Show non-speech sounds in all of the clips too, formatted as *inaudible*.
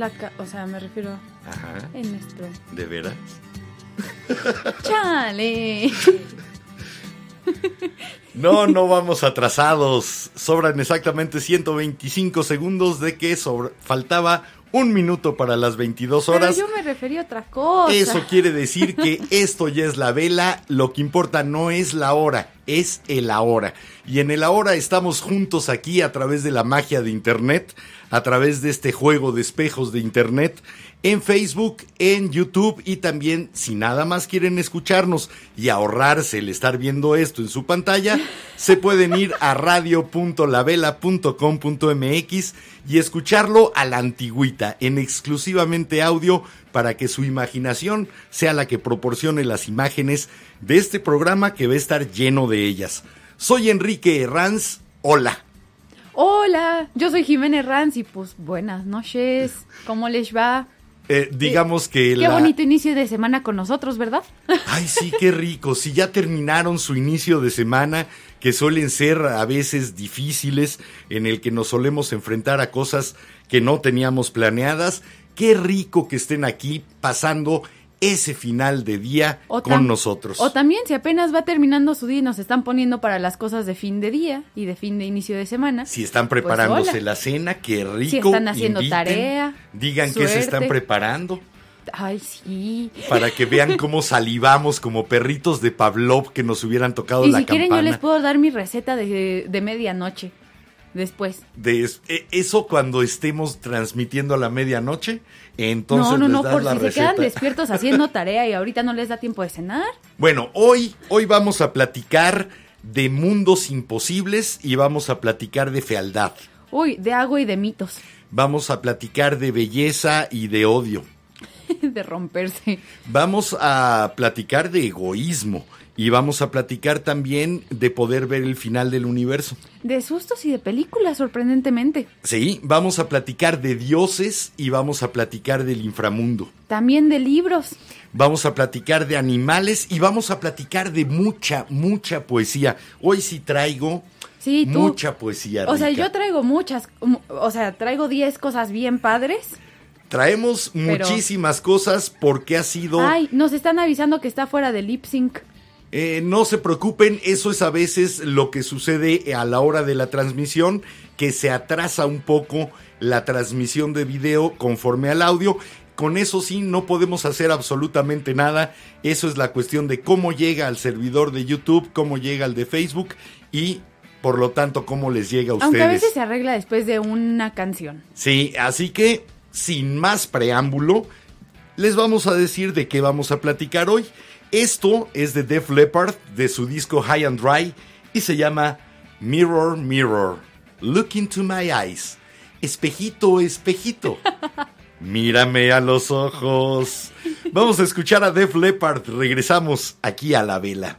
La ca- o sea, me refiero Ajá. en nuestro. ¿De veras? *laughs* ¡Chale! No, no vamos atrasados. Sobran exactamente 125 segundos de que faltaba un minuto para las 22 Pero horas. yo me refería a otra cosa. Eso quiere decir que esto ya es la vela, lo que importa no es la hora, es el ahora. Y en el ahora estamos juntos aquí a través de la magia de Internet, a través de este juego de espejos de Internet, en Facebook, en YouTube y también si nada más quieren escucharnos y ahorrarse el estar viendo esto en su pantalla, *laughs* se pueden ir a radio.lavela.com.mx y escucharlo a la antigüita, en exclusivamente audio para que su imaginación sea la que proporcione las imágenes de este programa que va a estar lleno de ellas. Soy Enrique Herranz, hola. Hola, yo soy Jimena Herranz y pues buenas noches. ¿Cómo les va? Eh, digamos que Qué la... bonito inicio de semana con nosotros, ¿verdad? *laughs* Ay, sí, qué rico. Si ya terminaron su inicio de semana, que suelen ser a veces difíciles, en el que nos solemos enfrentar a cosas que no teníamos planeadas, qué rico que estén aquí pasando ese final de día O con nosotros. O también, si apenas va terminando su día y nos están poniendo para las cosas de fin de día y de fin de inicio de semana. Si están preparándose Pues, la cena, qué rico. Si están haciendo inviten, tarea, Digan que se están preparando Ay, sí. para que vean cómo salivamos como perritos de Pavlov que nos hubieran tocado Y la si quieren, campana. yo les puedo dar mi receta de, de medianoche. Después. de es- e- eso cuando estemos transmitiendo a la medianoche, entonces no, no, no, por si se quedan despiertos haciendo tarea y ahorita no les da tiempo de cenar. Bueno, hoy, hoy vamos a platicar de mundos imposibles y vamos a platicar de fealdad. Uy, de agua y de mitos. Vamos a platicar de belleza y de odio. *laughs* de romperse. Vamos a platicar de egoísmo y vamos a platicar también de poder ver el final del universo. De sustos y de películas, sorprendentemente. Sí, vamos a platicar de dioses y vamos a platicar del inframundo. También de libros. Vamos a platicar de animales y vamos a platicar de mucha, mucha poesía. Hoy sí traigo Sí, tú. mucha poesía. O sea, yo traigo muchas, um, o sea, traigo 10 cosas bien padres. Traemos Pero- muchísimas cosas porque ha sido... Ay, nos están avisando que está fuera de lip sync. Eh, no se preocupen, eso es a veces lo que sucede a la hora de la transmisión, que se atrasa un poco la transmisión de video conforme al audio. Con eso sí, no podemos hacer absolutamente nada. Eso es la cuestión de cómo llega al servidor de YouTube, cómo llega al de Facebook y por lo tanto cómo les llega a ustedes. Aunque a veces se arregla después de una canción. Sí, así que sin más preámbulo, les vamos a decir de qué vamos a platicar hoy. Esto es de Def Leppard, de su disco High and Dry, y se llama Mirror, Mirror, Look into My Eyes. Espejito, espejito. *laughs* Mírame a los ojos. Vamos a escuchar a Def Leppard. Regresamos aquí a la vela.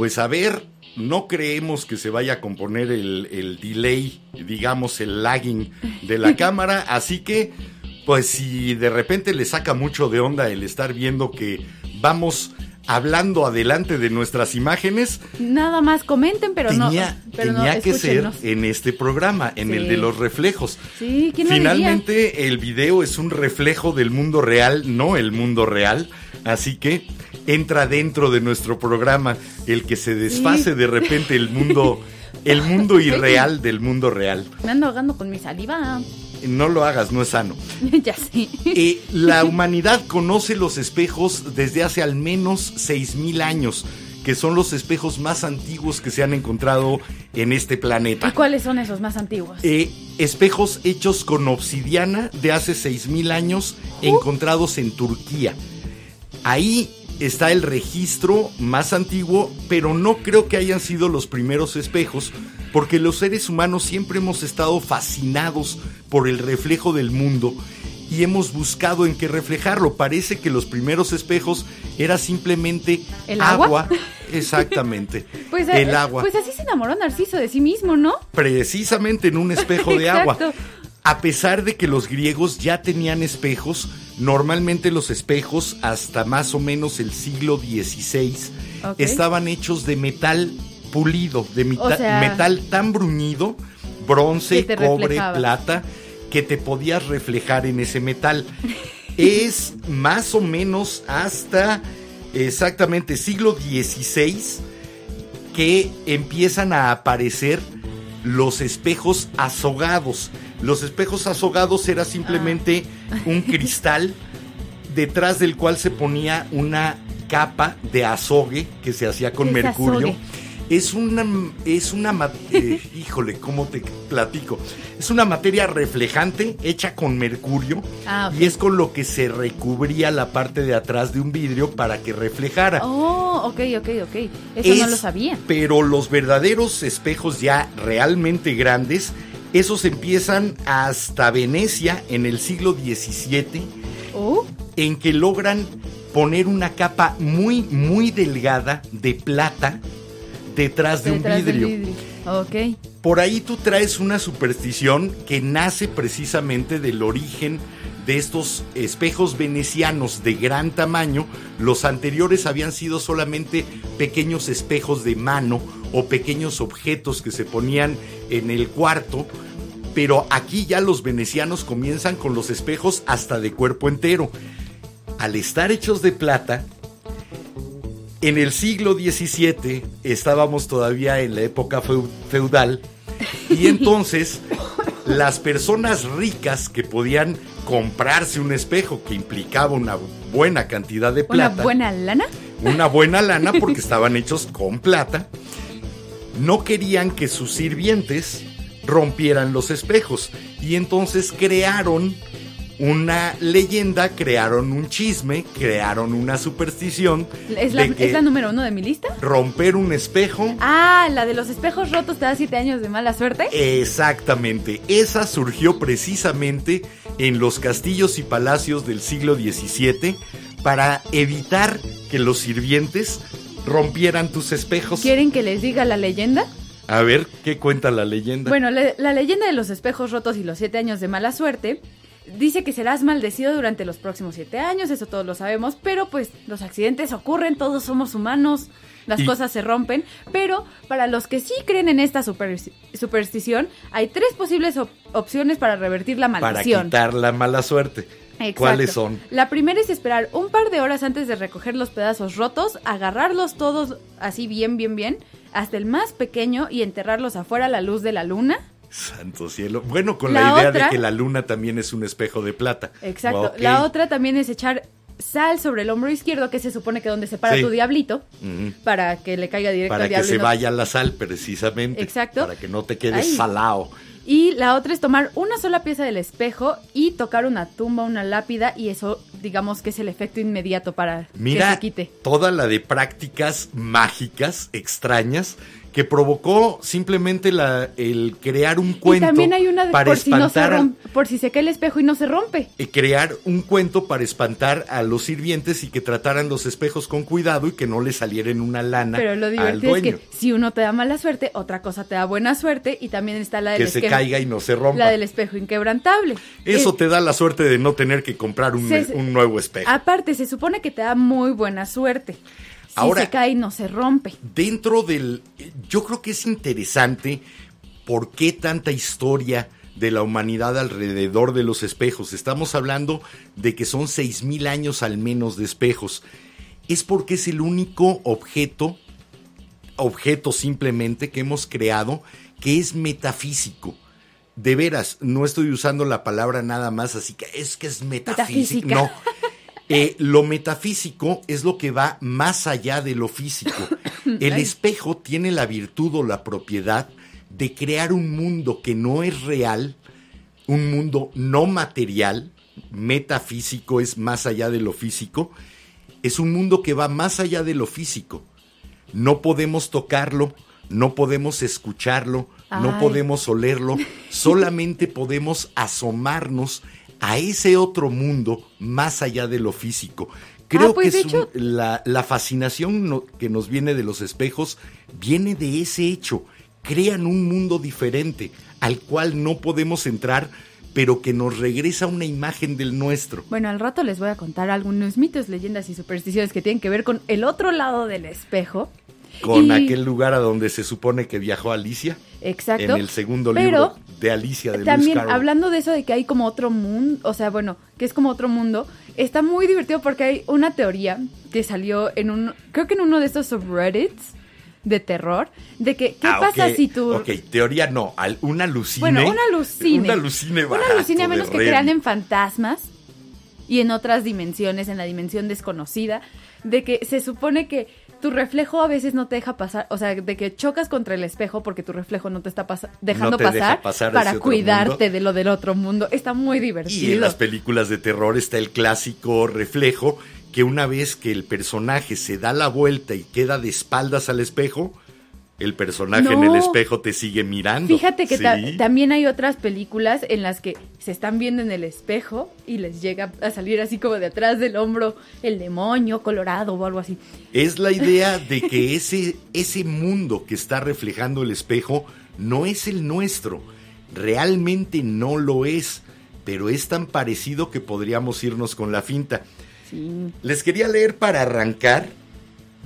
Pues a ver, no creemos que se vaya a componer el, el delay, digamos el lagging de la *laughs* cámara, así que pues si de repente le saca mucho de onda el estar viendo que vamos hablando adelante de nuestras imágenes, Nada más comenten, pero tenía, no. Pero no, tenía que ser en este programa, en Sí. el de los reflejos. Sí, ¿quién lo Finalmente el video es un reflejo del mundo real, no el mundo real, así que entra dentro de nuestro programa el que se desfase de repente el mundo *laughs* el mundo irreal del mundo real. Me ando ahogando con mi saliva. No lo hagas, no es sano. *laughs* ya sé. Eh, la humanidad conoce los espejos desde hace al menos 6.000 años, que son los espejos más antiguos que se han encontrado en este ¿Y planeta. cuáles son esos más antiguos? Eh, espejos hechos con obsidiana de hace 6.000 años, encontrados en Turquía. Ahí está el registro más antiguo, pero no creo que hayan sido los primeros espejos, porque los seres humanos siempre hemos estado fascinados por el reflejo del mundo y hemos buscado en qué reflejarlo. Parece que los primeros espejos era simplemente ¿El agua? Exactamente. *laughs* Pues, eh, el agua. pues así se enamoró Narciso de sí mismo, ¿no? precisamente en un espejo de *laughs* agua. A pesar de que los griegos ya tenían espejos, normalmente los espejos hasta más o menos el siglo XVI estaban hechos de metal pulido, de mita- O sea- metal tan bruñido, bronce, cobre, reflejaba. plata, que te podías reflejar en ese metal. *laughs* es más o menos hasta exactamente siglo XVI que empiezan a aparecer los espejos azogados. Los espejos azogados era simplemente un *laughs* cristal detrás del cual se ponía una capa de azogue que se hacía con ¿Qué es mercurio. azogue? Es una, es una, eh, *laughs* híjole, ¿cómo te platico? Es una materia reflejante hecha con mercurio Ah, y es con lo que se recubría la parte de atrás de un vidrio para que reflejara. Oh, ok, ok, ok. Eso no lo sabía. Pero los verdaderos espejos ya realmente grandes, esos empiezan hasta Venecia en el siglo XVII, Oh, en que logran poner una capa muy, muy delgada de plata detrás de detrás un vidrio. Por ahí tú traes una superstición que nace precisamente del origen de estos espejos venecianos de gran tamaño. Los anteriores habían sido solamente pequeños espejos de mano o pequeños objetos que se ponían en el cuarto. Pero aquí ya los venecianos comienzan con los espejos hasta de cuerpo entero. Al estar hechos de plata, en el siglo XVII estábamos todavía en la época feu- feudal y *laughs* entonces las personas ricas que podían comprarse un espejo que implicaba una buena cantidad de ¿Una plata, buena lana? una buena lana porque estaban hechos con plata, no querían que sus sirvientes rompieran los espejos y entonces crearon una leyenda, crearon un chisme, crearon una superstición ¿Es la, de que ¿Es la número uno de mi lista? romper un espejo Ah, la de los espejos rotos te da siete años de mala suerte. Exactamente, esa surgió precisamente en los castillos y palacios del siglo XVII para evitar que los sirvientes rompieran tus espejos. ¿Quieren que les diga la leyenda? A ver, ¿qué cuenta la leyenda? Bueno, la leyenda de los espejos rotos y los siete años de mala suerte dice que serás maldecido durante los próximos siete años, eso todos lo sabemos, pero pues los accidentes ocurren, todos somos humanos, las Y- cosas se rompen, pero para los que sí creen en esta super- superstición, hay tres posibles op- opciones para revertir la para maldición. quitar la mala suerte. Exacto. ¿Cuáles son? La primera es esperar un par de horas antes de recoger los pedazos rotos, agarrarlos todos así bien, bien, bien, hasta el más pequeño y enterrarlos afuera a la luz de la luna. Santo cielo. Bueno, con La la, idea otra- de que la luna también es un espejo de plata. Exacto. La otra también es echar sal sobre el hombro izquierdo, que se supone que donde se para Sí. tu diablito, para que le caiga directo Para al que se no- vaya la sal, precisamente. Exacto. Para que no te quedes Ay. salado. Y la otra es tomar una sola pieza del espejo y tocar una tumba, una lápida, y eso, digamos que es el efecto inmediato para que se quite. toda la de prácticas mágicas, extrañas, que provocó simplemente la, el crear un cuento y también hay una de para por si, no se espantar al- romp- por si se cae el espejo y no se rompe. crear un cuento para espantar a los sirvientes y que trataran los espejos con cuidado y que no le salieran una lana Pero lo al divertido es dueño. que si uno te da mala suerte, otra cosa te da buena suerte y también está la del, Que se caiga y no se rompa. la del espejo inquebrantable. Eso Eh, te da la suerte de no tener que comprar un, Se- un nuevo espejo. Aparte, se supone que te da muy buena suerte. Si Ahora- se cae, no se rompe. Dentro del... Yo creo que es interesante por qué tanta historia de la humanidad alrededor de los espejos. Estamos hablando de que son 6.000 años al menos de espejos. Es porque es el único objeto, objeto simplemente que hemos creado que es metafísico. De veras, no estoy usando la palabra nada más, así que es que es metafísico. No. Eh, lo metafísico es lo que va más allá de lo físico. *laughs* El espejo tiene la virtud o la propiedad de crear un mundo que no es real, un mundo no material, metafísico es más allá de lo físico, es un mundo que va más allá de lo físico. No podemos tocarlo, no podemos escucharlo, no podemos olerlo, *laughs* solamente podemos asomarnos a ese otro mundo más allá de lo físico. Creo Ah, pues, que es un- la, la fascinación no- que nos viene de los espejos viene de ese hecho. Crean un mundo diferente al cual no podemos entrar, pero que nos regresa una imagen del nuestro. Bueno, al rato les voy a contar algunos mitos, leyendas y supersticiones que tienen que ver con el otro lado del espejo. Con Y- aquel lugar a donde se supone que viajó Alicia. Exacto. En el segundo Pero libro de Alicia de También hablando de eso de que hay como otro mundo, o sea, bueno, que es como otro mundo, está muy divertido porque hay una teoría que salió en un, creo que en uno de estos subreddits de terror, de que, ¿qué Ah, pasa si tú... Ok, teoría no, al- un alucine. Bueno, un alucine. Un alucine Un barato alucine a menos que crean en fantasmas y en otras dimensiones, en la dimensión desconocida, de que se supone que tu reflejo a veces no te deja pasar, o sea, de que chocas contra el espejo porque tu reflejo no te está pasa- dejando te deja pasar, para cuidarte mundo. de lo del otro mundo. Está muy Y divertido. en las películas de terror está el clásico reflejo que una vez que el personaje se da la vuelta y queda de espaldas al espejo, el personaje en el espejo te sigue mirando. Fíjate que ta- también hay otras películas en las que se están viendo en el espejo y les llega a salir así como de atrás del hombro el demonio colorado o algo así. Es la idea *laughs* de que ese, ese mundo que está reflejando el espejo no es el nuestro. Realmente no lo es. Pero es tan parecido que podríamos irnos con la finta. Sí. Les quería leer para arrancar.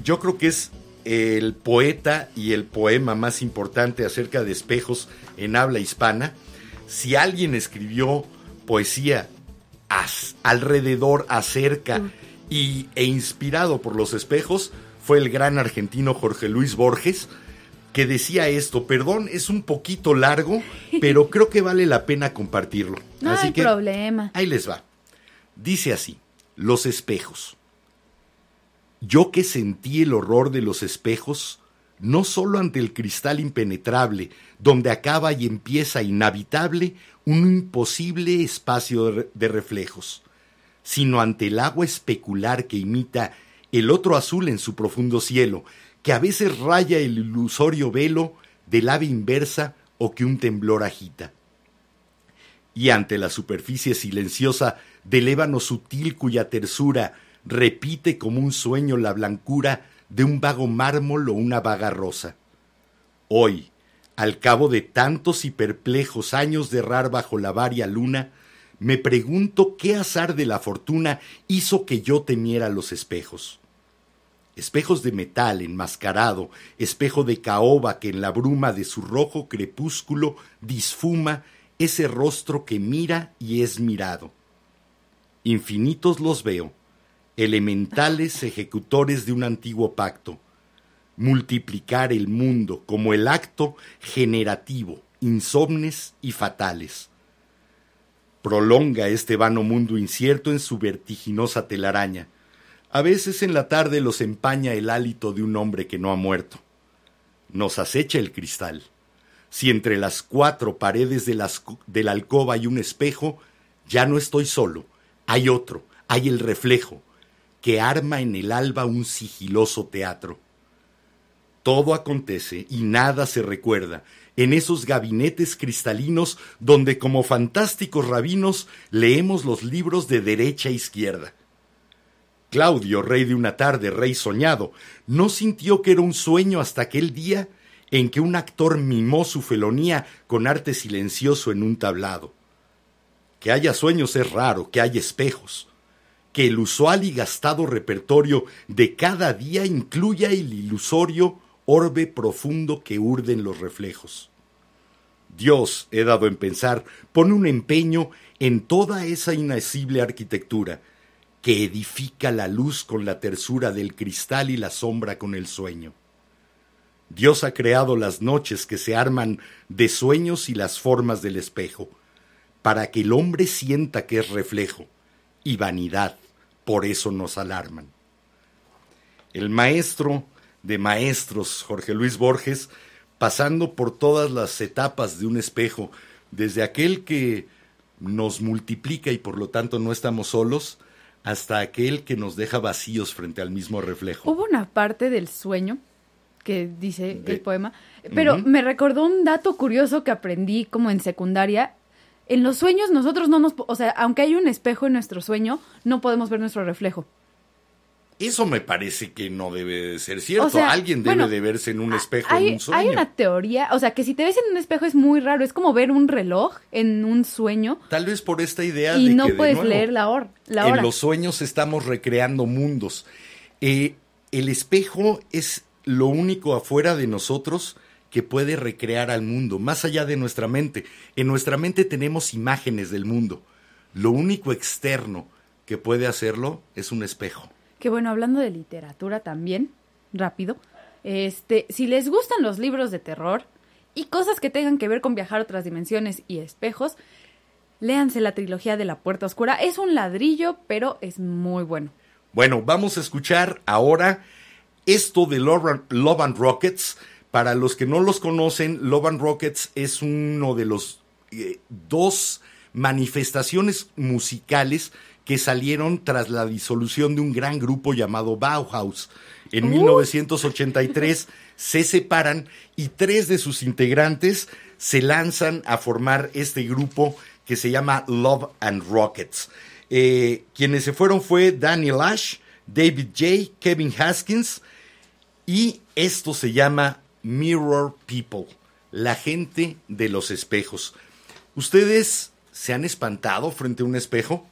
Yo creo que es el poeta y el poema más importante acerca de espejos en habla hispana. Si alguien escribió poesía as- alrededor, acerca y, e inspirado por los espejos, fue el gran argentino Jorge Luis Borges, que decía esto, perdón, es un poquito largo, *laughs* pero creo que vale la pena compartirlo. No Así hay que problema. Ahí les va. Dice así, los espejos. Yo que sentí el horror de los espejos, no solo ante el cristal impenetrable, donde acaba y empieza inhabitable un imposible espacio de reflejos, sino ante el agua especular que imita el otro azul en su profundo cielo, que a veces raya el ilusorio velo del ave inversa o que un temblor agita. Y ante la superficie silenciosa del ébano sutil cuya tersura repite como un sueño la blancura de un vago mármol o una vaga rosa. Hoy, al cabo de tantos y perplejos años de errar bajo la varia luna, me pregunto qué azar de la fortuna hizo que yo temiera los espejos. Espejos de metal enmascarado, espejo de caoba que en la bruma de su rojo crepúsculo disfuma ese rostro que mira y es mirado. Infinitos los veo, elementales ejecutores de un antiguo pacto. Multiplicar el mundo como el acto generativo, insomnes y fatales. Prolonga este vano mundo incierto en su vertiginosa telaraña. A veces en la tarde los empaña el hálito de un hombre que no ha muerto. Nos acecha el cristal. Si entre las cuatro paredes de, de la alcoba hay un espejo, ya no estoy solo. Hay otro, hay el reflejo, que arma en el alba un sigiloso teatro. Todo acontece y nada se recuerda en esos gabinetes cristalinos donde como fantásticos rabinos leemos los libros de derecha a izquierda. Claudio, rey de una tarde, rey soñado, no sintió que era un sueño hasta aquel día en que un actor mimó su felonía con arte silencioso en un tablado. Que haya sueños es raro, que haya espejos que el usual y gastado repertorio de cada día incluya el ilusorio orbe profundo que urden los reflejos. Dios, he dado en pensar, pone un empeño en toda esa inacible arquitectura que edifica la luz con la tersura del cristal y la sombra con el sueño. Dios ha creado las noches que se arman de sueños y las formas del espejo, para que el hombre sienta que es reflejo y vanidad, por eso nos alarman. El maestro de maestros, Jorge Luis Borges, pasando por todas las etapas de un espejo, desde aquel que nos multiplica y por lo tanto no estamos solos, hasta aquel que nos deja vacíos frente al mismo reflejo. Hubo una parte del sueño que dice el poema, pero me recordó un dato curioso que aprendí como en secundaria en los sueños nosotros no nos, o sea, aunque hay un espejo en nuestro sueño, no podemos ver nuestro reflejo. Eso me parece que no debe de ser cierto. Alguien debe de verse en un espejo hay, en un sueño. Hay una teoría, o sea, que si te ves en un espejo es muy raro. Es como ver un reloj en un sueño. Tal vez por esta idea y de no que, puedes leer la, hora, la hora. En los sueños estamos recreando mundos. Eh, el espejo es lo único afuera de nosotros que puede recrear al mundo, más allá de nuestra mente. En nuestra mente tenemos imágenes del mundo. Lo único externo que puede hacerlo es un espejo. Que bueno, hablando de literatura también, rápido, este, si les gustan los libros de terror y cosas que tengan que ver con viajar a otras dimensiones y espejos, léanse la trilogía de la Puerta Oscura. Es un ladrillo, pero es muy bueno. Bueno, vamos a escuchar ahora esto de Love and Rockets para los que no los conocen, Love and Rockets es uno de los eh, dos manifestaciones musicales que salieron tras la disolución de un gran grupo llamado Bauhaus. En 1983 se separan y tres de sus integrantes se lanzan a formar este grupo que se llama Love and Rockets. Eh, quienes se fueron fue Daniel Ash, David J., Kevin Haskins y esto se llama Mirror People, la gente de los espejos. ¿Ustedes se han espantado frente a un espejo?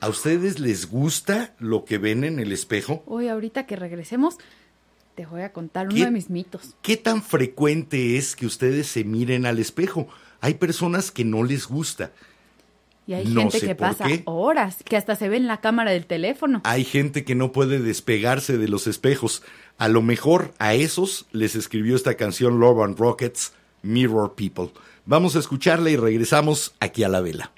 ¿A ustedes les gusta lo que ven en el espejo? Hoy, ahorita que regresemos, te voy a contar uno de mis mitos. ¿Qué tan frecuente es que ustedes se miren al espejo? Hay personas que no les gusta. Y hay gente que pasa horas, que hasta se ve en la cámara del teléfono. Hay gente que no puede despegarse de los espejos. A lo mejor a esos les escribió esta canción Love and Rockets, Mirror People. Vamos a escucharla y regresamos aquí a la vela.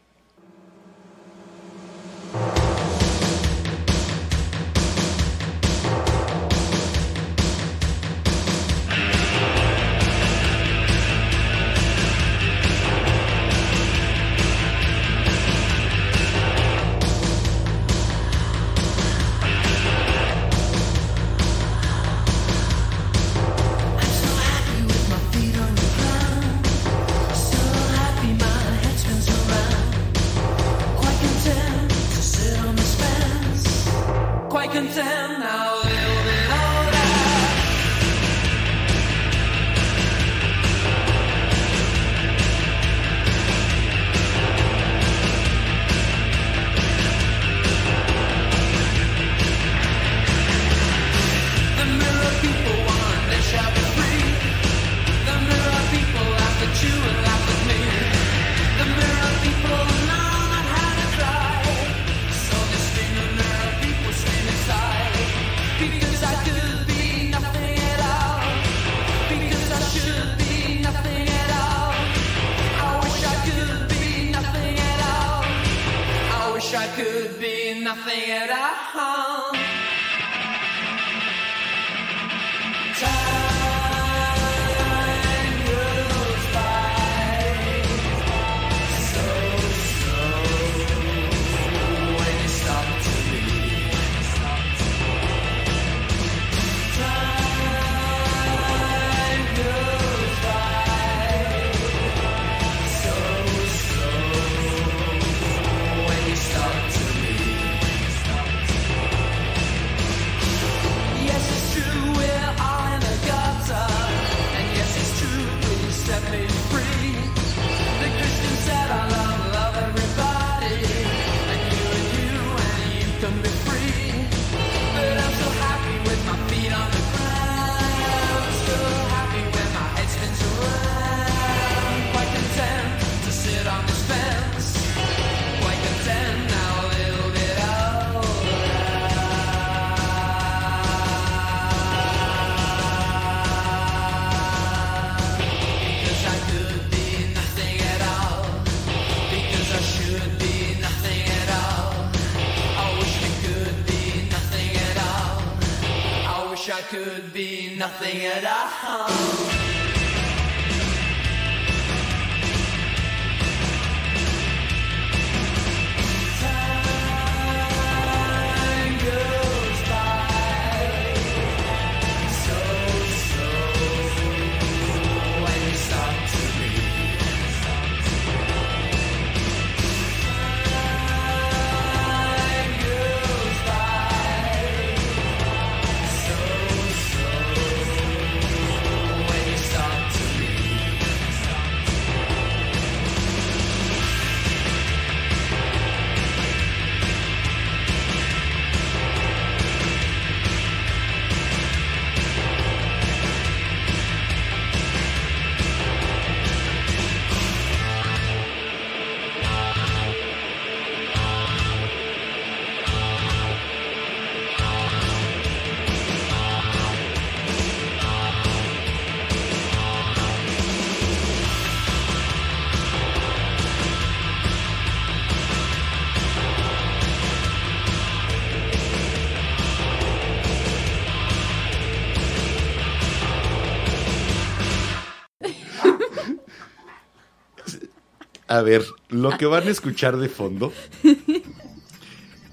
A ver, lo que van a escuchar de fondo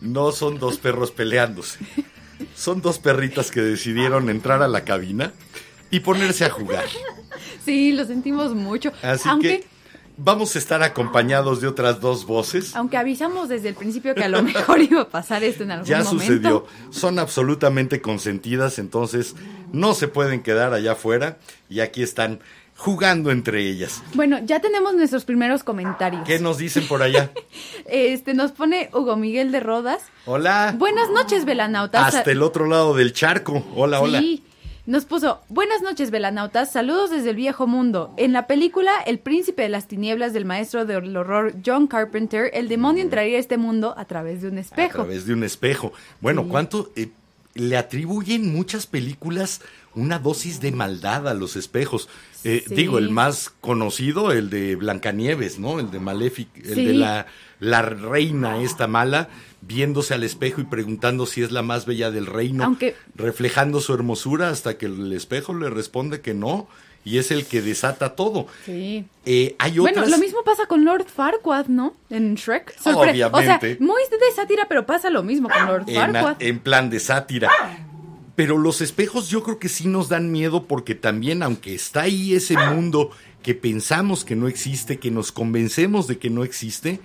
no son dos perros peleándose. Son dos perritas que decidieron entrar a la cabina y ponerse a jugar. Sí, lo sentimos mucho. Así aunque, que vamos a estar acompañados de otras dos voces. aunque avisamos desde el principio que a lo mejor iba a pasar esto en algún Ya momento. sucedió. Son absolutamente consentidas, entonces no se pueden quedar allá afuera y aquí están jugando entre ellas. Bueno, ya tenemos nuestros primeros comentarios. ¿Qué nos dicen por allá? *laughs* Este nos pone Hugo Miguel de Rodas. Hola. Buenas noches, velanautas. Hasta el otro lado del charco. Hola, hola. Sí. Nos puso, buenas noches, velanautas, saludos desde el viejo mundo. En la película El príncipe de las tinieblas del maestro del horror John Carpenter, el demonio entraría a este mundo a través de un A espejo. través de un espejo. Bueno, Sí. ¿cuánto eh, le atribuyen muchas películas una dosis de maldad a los espejos? Eh, Sí. Digo, el más conocido, el de Blancanieves, ¿no? El de Maléfic, el Sí. de la, la reina esta mala, viéndose al espejo y preguntando si es la más bella del reino, Aunque- reflejando su hermosura hasta que el espejo le responde que no, y es el que desata todo. Sí. Eh, hay Bueno, lo mismo pasa con Lord Farquaad, ¿no? En Shrek. Sorpre- Obviamente. O sea, muy de sátira, pero pasa lo mismo con Lord en, Farquaad. en plan de sátira. Pero los espejos yo creo que sí nos dan miedo porque también, aunque está ahí ese mundo que pensamos que no existe, que nos convencemos de que no existe,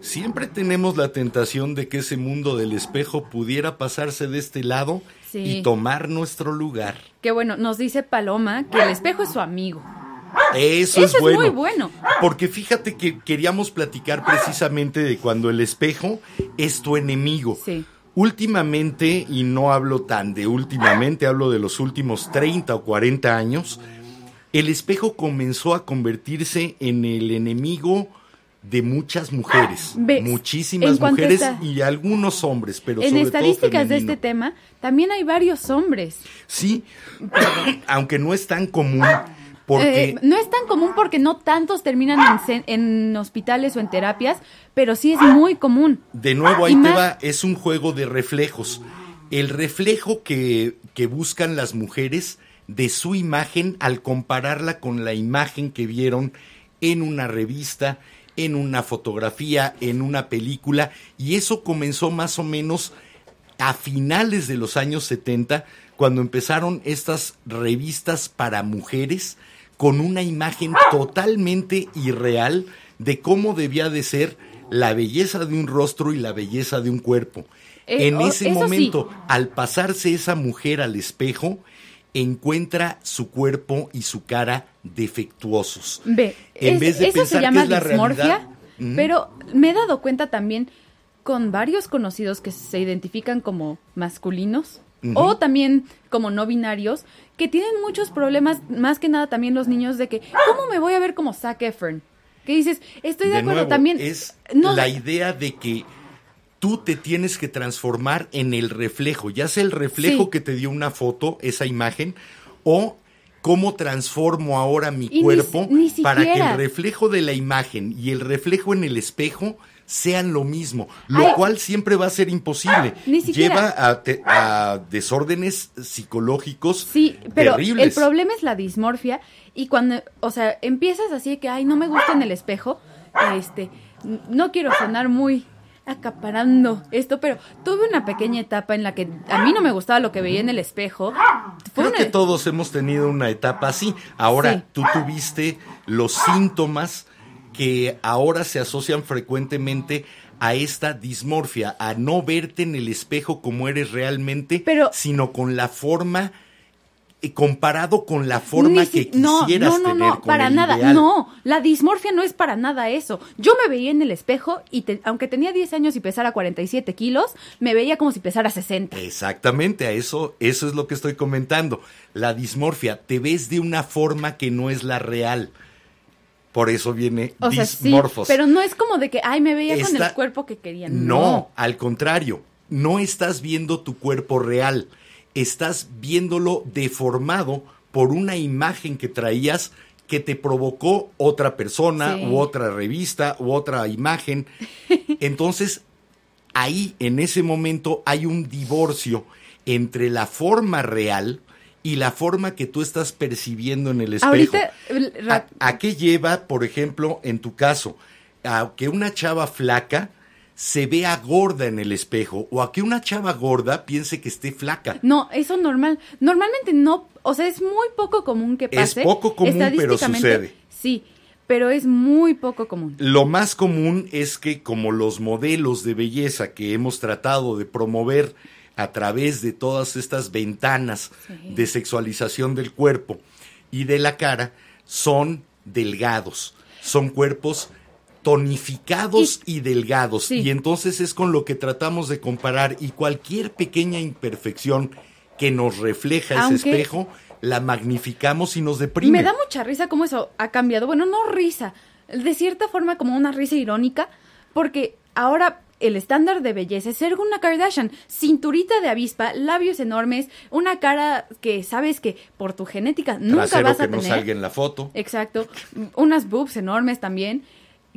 siempre tenemos la tentación de que ese mundo del espejo pudiera pasarse de este lado Sí. y tomar nuestro lugar. Que bueno, nos dice Paloma que el espejo es su amigo. Eso, Eso es es bueno. muy bueno. Porque fíjate que queríamos platicar precisamente de cuando el espejo es tu enemigo. Sí. Últimamente, y no hablo tan de últimamente, hablo de los últimos 30 o 40 años, el espejo comenzó a convertirse en el enemigo de muchas mujeres, muchísimas mujeres está- y algunos hombres, pero en sobre estadísticas todo de este tema, también hay varios hombres. Sí, *coughs* aunque no es tan común, porque Eh, no es tan común porque no tantos terminan en, hospitales o en terapias, pero sí es muy común. De nuevo, ahí Y te más- va, es un juego de reflejos. El reflejo que, que buscan las mujeres de su imagen al compararla con la imagen que vieron en una revista, en una fotografía, en una película, y eso comenzó más o menos a finales de los años 70, cuando empezaron estas revistas para mujeres con una imagen totalmente irreal de cómo debía de ser la belleza de un rostro y la belleza de un cuerpo. Eh, en ese sí. momento, al pasarse esa mujer al espejo, encuentra su cuerpo y su cara defectuosos. Ve, En es- vez de eso pensar se que llama es la dismorfia, realidad. Pero me he dado cuenta también con varios conocidos que se identifican como masculinos O también como no binarios que tienen muchos problemas, más que nada también los niños de que ¿cómo me voy a ver como Zac Efron? Que dices, estoy de, de acuerdo nuevo, también es no- la idea de que tú te tienes que transformar en el reflejo, ya sea el reflejo Sí. que te dio una foto, esa imagen, o cómo transformo ahora mi Y cuerpo ni para que el reflejo de la imagen y el reflejo en el espejo sean lo mismo, lo Ay. cual siempre va a ser imposible. *gasps* Ni. Lleva a, te- a desórdenes psicológicos Sí, pero terribles. el problema es la dismorfia y cuando, o sea, empiezas así de que, ay, no me gusta en el espejo, este, no quiero sonar muy acaparando esto, pero tuve una pequeña etapa en la que a mí no me gustaba lo que veía en el espejo. Fue Creo una- que todos hemos tenido una etapa así. Ahora, Sí. tú tuviste los síntomas que ahora se asocian frecuentemente a esta dismorfia, a no verte en el espejo como eres realmente, Pero- sino con la forma, eh, comparado con la forma si- que no, quisieras no, no, tener no, para nada, ideal. no, la dismorfia no es para nada eso. Yo me veía en el espejo y te- aunque tenía 10 años y pesara 47 kilos, me veía como si pesara 60. Exactamente, a eso, eso es lo que estoy comentando. La dismorfia, te ves de una forma que no es la real. Por eso viene O sea, sí, dismorfos. pero no es como de que, ay, me veía con el cuerpo que quería. No, No. al contrario, no estás viendo tu cuerpo real, estás viéndolo deformado por una imagen que traías que te provocó otra persona Sí. u otra revista u otra imagen. *laughs* Entonces, ahí, en ese momento, hay un divorcio entre la forma real y la forma que tú estás percibiendo en el espejo. ¿A, a qué lleva, por ejemplo, en tu caso? A que una chava flaca se vea gorda en el espejo o a que una chava gorda piense que esté flaca. No, eso normal. Normalmente no, o sea, es muy poco común que Es pase. poco común, pero sucede. Sí, pero es muy poco común. Lo más común es que como los modelos de belleza que hemos tratado de promover a través de todas estas ventanas Sí. de sexualización del cuerpo y de la cara son delgados, son cuerpos tonificados y, delgados Sí. y entonces es con lo que tratamos de comparar y cualquier pequeña imperfección que nos refleja ese espejo la magnificamos y nos deprime. Me da mucha risa cómo eso ha cambiado. Bueno, no risa, de cierta forma como una risa irónica, porque ahora el estándar de belleza es ser una Kardashian, cinturita de avispa, labios enormes, una cara que sabes que por tu genética nunca Trasero vas a que no tener. salga en la foto. Exacto. Unas boobs enormes también.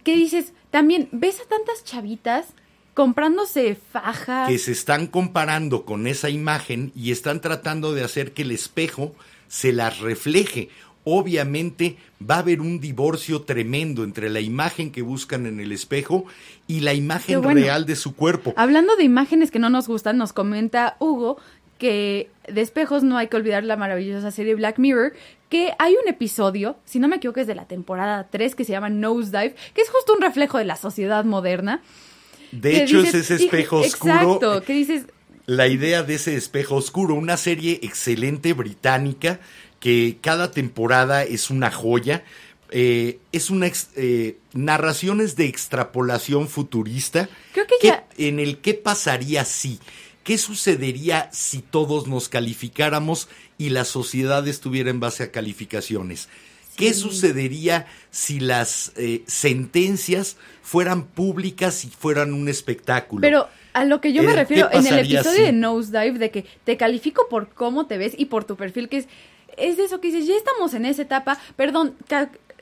¿Qué dices? También, ¿ves a tantas chavitas comprándose fajas? que se están comparando con esa imagen y están tratando de hacer que el espejo se las refleje. Obviamente va a haber un divorcio tremendo entre la imagen que buscan en el espejo y la imagen bueno. real de su cuerpo. Hablando de imágenes que no nos gustan, nos comenta Hugo que de espejos no hay que olvidar la maravillosa serie Black Mirror, que hay un episodio, si no me equivoco es de la temporada 3, que se llama Nosedive, que es justo un reflejo de la sociedad moderna. De hecho, dices, es ese "Hijo, espejo oscuro. Exacto, que dices, La idea de ese espejo oscuro, una serie excelente británica que cada temporada es una joya. eh, es una eh, narraciones de extrapolación futurista. Creo que ¿Qué- ya- en el qué pasaría si qué sucedería si todos nos calificáramos y la sociedad estuviera en base a calificaciones qué sucedería si las eh, sentencias fueran públicas y fueran un espectáculo Pero a lo que yo me Eh, refiero ¿qué en el episodio si- de Nosedive, de que te califico por cómo te ves y por tu perfil, que es, es eso que dices, ya estamos en esa etapa, perdón,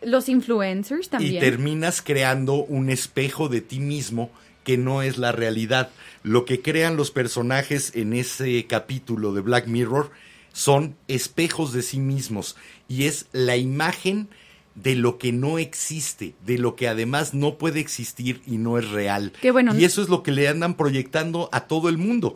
los influencers y también. terminas creando un espejo de ti mismo que no es la realidad. Lo que crean los personajes en ese capítulo de Black Mirror son espejos de sí mismos y es la imagen de lo que no existe, de lo que además no puede existir y no es real. Qué bueno. Y eso es lo que le andan proyectando a todo el mundo,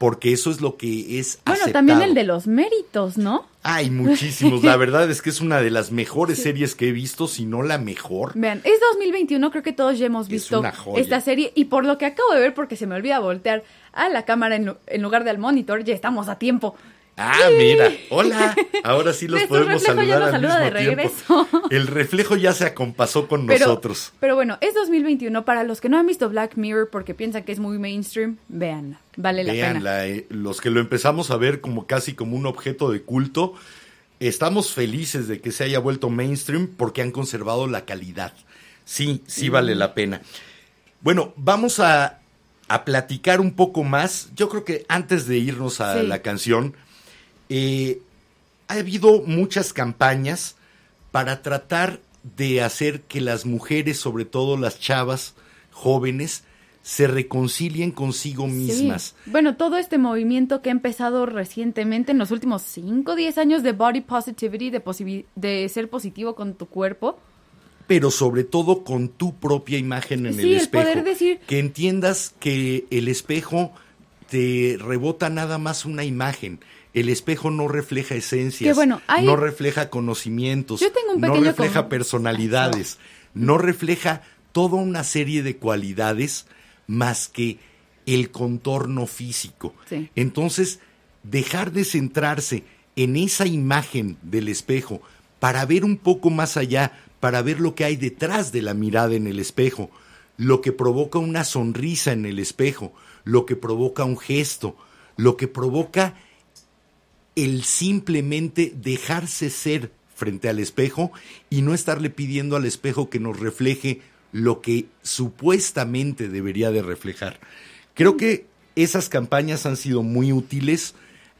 porque eso es lo que es bueno, aceptado. también el de los méritos, ¿no? Hay muchísimos, la *laughs* verdad es que es una de las mejores series que he visto, si no la mejor. Vean, es 2021, creo que todos ya hemos visto esta serie y por lo que acabo de ver, porque se me olvida voltear a la cámara en, en lugar del monitor, ya estamos a tiempo. Ah, mira, hola. Ahora sí los podemos reflejo ya saludar nos al saluda mismo de tiempo. regreso. *laughs* El reflejo ya se acompasó con Pero, nosotros. pero bueno, es 2021. Para los que no han visto Black Mirror porque piensan que es muy mainstream, vean, vale la pena. Véanla, eh, los que lo empezamos a ver como casi como un objeto de culto, estamos felices de que se haya vuelto mainstream porque han conservado la calidad. Sí, sí vale la pena. Bueno, vamos a, a platicar un poco más. Yo creo que antes de irnos a Sí. la canción, eh, ha habido muchas campañas para tratar de hacer que las mujeres, sobre todo las chavas jóvenes se reconcilien consigo mismas. Sí. Bueno, todo este movimiento que ha empezado recientemente en los últimos 5 o 10 años de body positivity, de, de ser positivo con tu cuerpo. pero sobre todo con tu propia imagen en Sí, el el espejo. poder decir- Que entiendas que el espejo te rebota nada más una imagen. El espejo no refleja esencias, Que bueno, hay- no refleja conocimientos, Yo tengo un no refleja con- personalidades, no refleja toda una serie de cualidades más que el contorno físico. Sí. Entonces, dejar de centrarse en esa imagen del espejo para ver un poco más allá, para ver lo que hay detrás de la mirada en el espejo, lo que provoca una sonrisa en el espejo, lo que provoca un gesto, lo que provoca el simplemente dejarse ser frente al espejo y no estarle pidiendo al espejo que nos refleje lo que supuestamente debería de reflejar. Creo que esas campañas han sido muy útiles,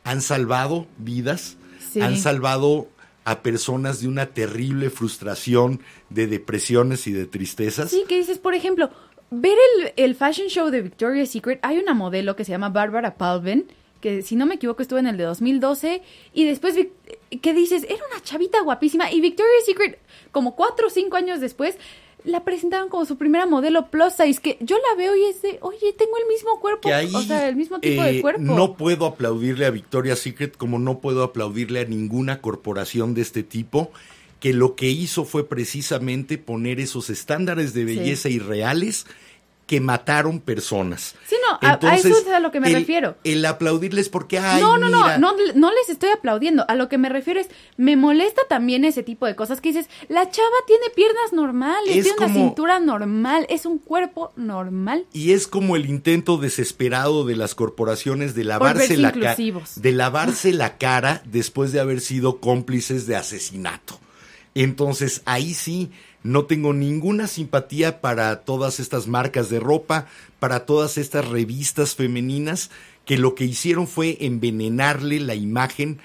han salvado vidas, Sí. han salvado a personas de una terrible frustración, de depresiones y de tristezas. Sí, que dices, por ejemplo, ver el, el fashion show de Victoria's Secret, hay una modelo que se llama Barbara Palvin, que si no me equivoco estuvo en el de 2012, y después, que dices, era una chavita guapísima, y Victoria's Secret, como cuatro o cinco años después, la presentaron como su primera modelo plus size, que yo la veo y es de, oye, tengo el mismo cuerpo, que ahí o sea, el mismo tipo eh, de cuerpo. no puedo aplaudirle a Victoria's Secret como no puedo aplaudirle a ninguna corporación de este tipo que lo que hizo fue precisamente poner esos estándares de belleza irreales que mataron personas. Sí, no, a- a eso es a lo que me el- refiero. El aplaudirles porque ay, no, no, mira, no, no, no les estoy aplaudiendo. A lo que me refiero es, me molesta también ese tipo de cosas que dices, la chava tiene piernas normales, Es tiene una cintura normal, es un cuerpo normal. Y es como el intento desesperado de las corporaciones de lavarse la cara, de lavarse la cara después de haber sido cómplices de asesinato. Entonces, ahí sí no tengo ninguna simpatía para todas estas marcas de ropa, para todas estas revistas femeninas que lo que hicieron fue envenenarle la imagen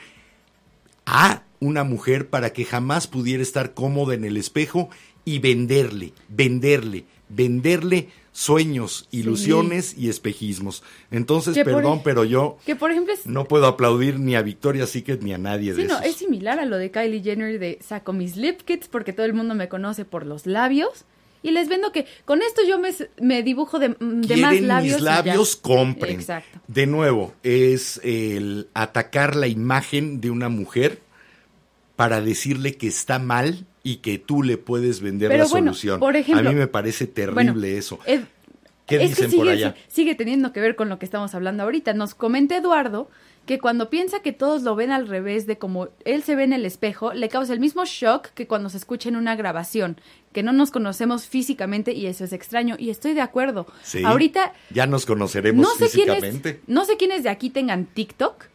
a una mujer para que jamás pudiera estar cómoda en el espejo y venderle, venderle, venderle sueños, ilusiones y espejismos. Entonces, Que perdón, pero yo Que por ejemplo es, no puedo aplaudir ni a Victoria's Secret ni a nadie de no, esos. es similar a lo de Kylie Jenner de saco mis lip kits porque todo el mundo me conoce por los labios. Y les vendo que con esto yo me, me dibujo de, de más labios. mis labios, compren. Exacto. De nuevo, es el atacar la imagen de una mujer para decirle que está mal y que tú le puedes vender Pero la bueno, solución. por ejemplo- a mí me parece terrible Bueno, eso. es- ¿Qué es que dicen sigue, por allá? Sigue teniendo que ver con lo que estamos hablando ahorita. Nos comenta Eduardo que cuando piensa que todos lo ven al revés de como él se ve en el espejo, le causa el mismo shock que cuando se escucha en una grabación, que no nos conocemos físicamente y eso es extraño. Y estoy de acuerdo. Sí, Ahorita ya nos conoceremos no sé quiénes, físicamente. no sé quiénes de aquí tengan TikTok,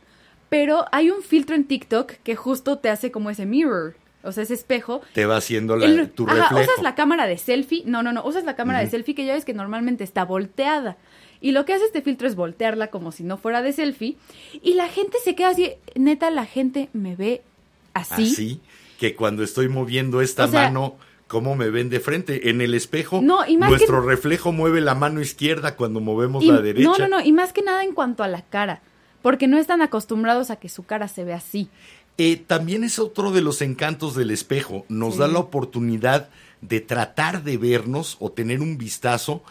pero hay un filtro en TikTok que justo te hace como ese mirror, o sea, ese espejo Te va haciendo la- el- tu ajá, reflejo. usas la cámara de selfie. No, no, no. Usas la cámara de selfie que ya ves que normalmente está volteada. Y lo que hace este filtro es voltearla como si no fuera de selfie. Y la gente se queda así. Neta, la gente me ve así. Así que cuando estoy moviendo esta O sea- mano, ¿cómo me ven de frente? En el espejo, No, y más nuestro que- reflejo mueve la mano izquierda cuando movemos Y- la derecha. No, no, no. Y más que nada en cuanto a la cara. Porque no están acostumbrados a que su cara se vea así. Eh, también es otro de los encantos del espejo. Nos Sí. da la oportunidad de tratar de vernos o tener un vistazo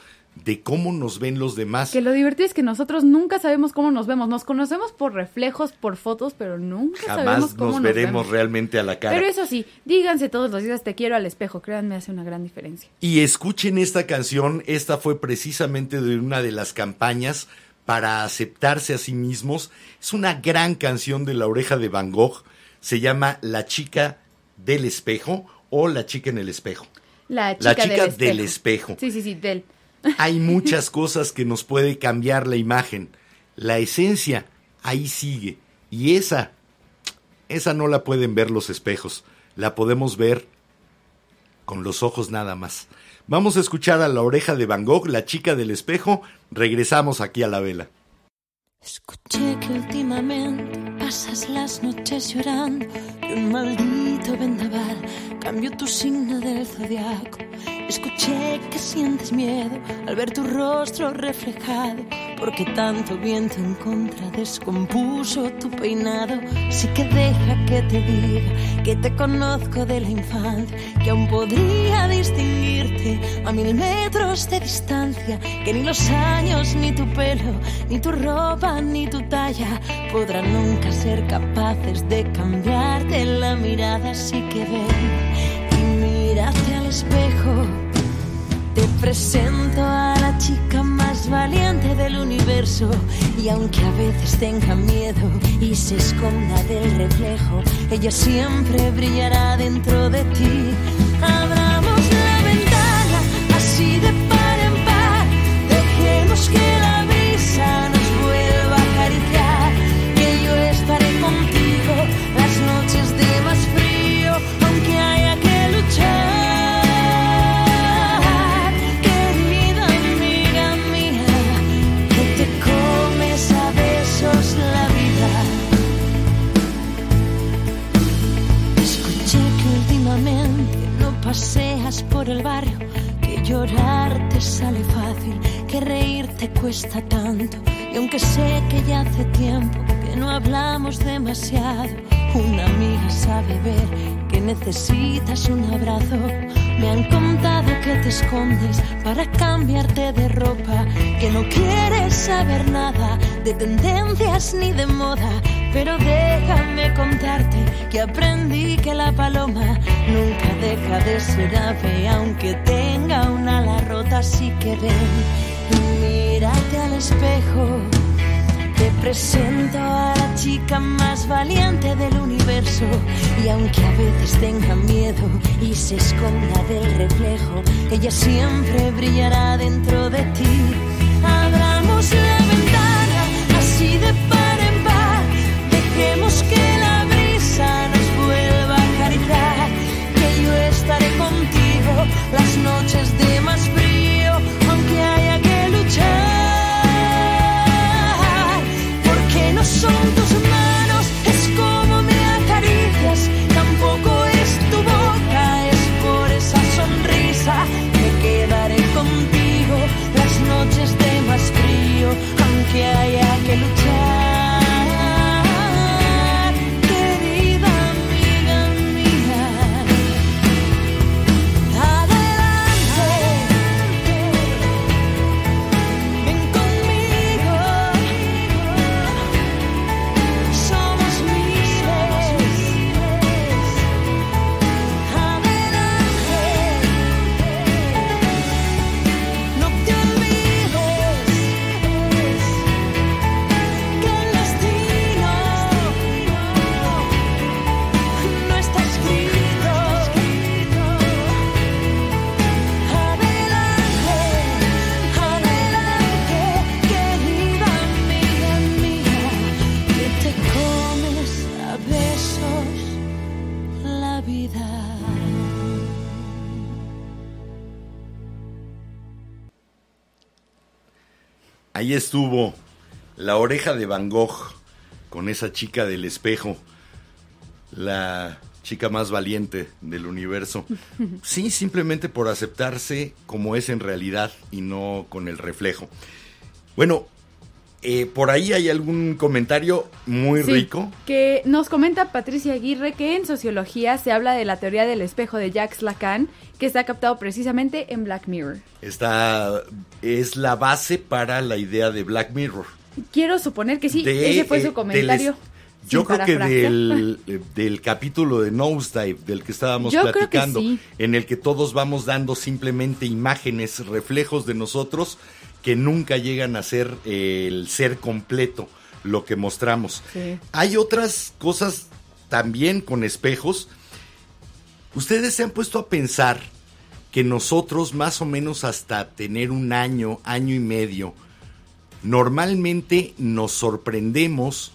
de cómo nos ven los demás. Que lo divertido es que nosotros nunca sabemos cómo nos vemos. Nos conocemos por reflejos, por fotos, pero nunca sabemos cómo nos nos veremos vemos. realmente a la cara. Pero eso sí, díganse todos los días te quiero al espejo. Créanme, hace una gran diferencia. Y escuchen esta canción, esta fue precisamente de una de las campañas para aceptarse a sí mismos. Es una gran canción de la oreja de Van Gogh. Se llama La chica del espejo o La chica en el espejo. La chica, La chica del, del espejo. espejo. Sí, sí, sí, del. *laughs* Hay muchas cosas que nos puede cambiar la imagen. La esencia ahí sigue. Y esa, esa no la pueden ver los espejos. La podemos ver con los ojos nada más. Vamos a escuchar a la oreja de Van Gogh, la chica del espejo. Regresamos aquí a la vela. Escuché que últimamente pasas las noches llorando que un maldito vendaval cambió tu signo del zodiaco Escuché que sientes miedo al ver tu rostro reflejado, porque tanto viento en contra descompuso tu peinado. Sí que deja que te diga que te conozco de la infancia, que aún podría distinguirte a mil metros de distancia, que ni los años, ni tu pelo, ni tu ropa, ni tu talla podrán nunca ser capaces de cambiarte la mirada. Así que ven y mírate espejo. Te presento a la chica más valiente del universo y aunque a veces tenga miedo y se esconda del reflejo, ella siempre brillará dentro de ti. No paseas por el barrio, que llorar te sale fácil, que reír te cuesta tanto. Y aunque sé que ya hace tiempo que no hablamos demasiado, una amiga sabe ver que necesitas un abrazo. Me han contado que te escondes para cambiarte de ropa, que no quieres saber nada de tendencias ni de moda. Pero déjame contarte que aprendí que la paloma nunca deja de ser ave, aunque tenga una ala rota. Así que ven, mírate al espejo. Te presento a la chica más valiente del universo y aunque a veces tenga miedo y se esconda del reflejo, ella siempre brillará dentro de ti. Abramos la ventana así de las noches de Ahí estuvo la oreja de Van Gogh con esa chica del espejo, la chica más valiente del universo. *laughs* Sí, simplemente por aceptarse como es en realidad y no con el reflejo. Bueno, eh, por ahí hay algún comentario muy Sí, rico. Que nos comenta Patricia Aguirre que en sociología se habla de la teoría del espejo de Jacques Lacan, que está captado precisamente en Black Mirror. Está, es la base para la idea de Black Mirror. Quiero suponer que sí, de, ese fue su comentario. yo creo que del, del capítulo de Nosedive, del que estábamos Yo creo que platicando, sí. en el que todos vamos dando simplemente imágenes, reflejos de nosotros que nunca llegan a ser eh, el ser completo, lo que mostramos. Sí. Hay otras cosas también con espejos. Ustedes se han puesto a pensar que nosotros más o menos hasta tener un año, año y medio, normalmente nos sorprendemos,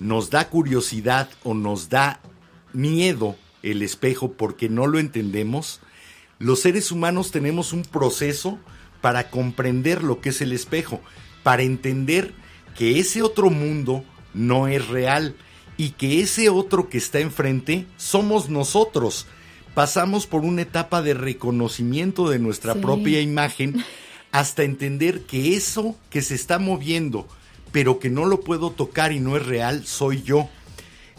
nos da curiosidad o nos da miedo el espejo porque no lo entendemos. Los seres humanos tenemos un proceso para comprender lo que es el espejo, para entender que ese otro mundo no es real y que ese otro que está enfrente somos nosotros. pasamos por una etapa de reconocimiento de nuestra Sí. propia *laughs* imagen hasta entender que eso que se está moviendo, pero que no lo puedo tocar y no es real, soy yo.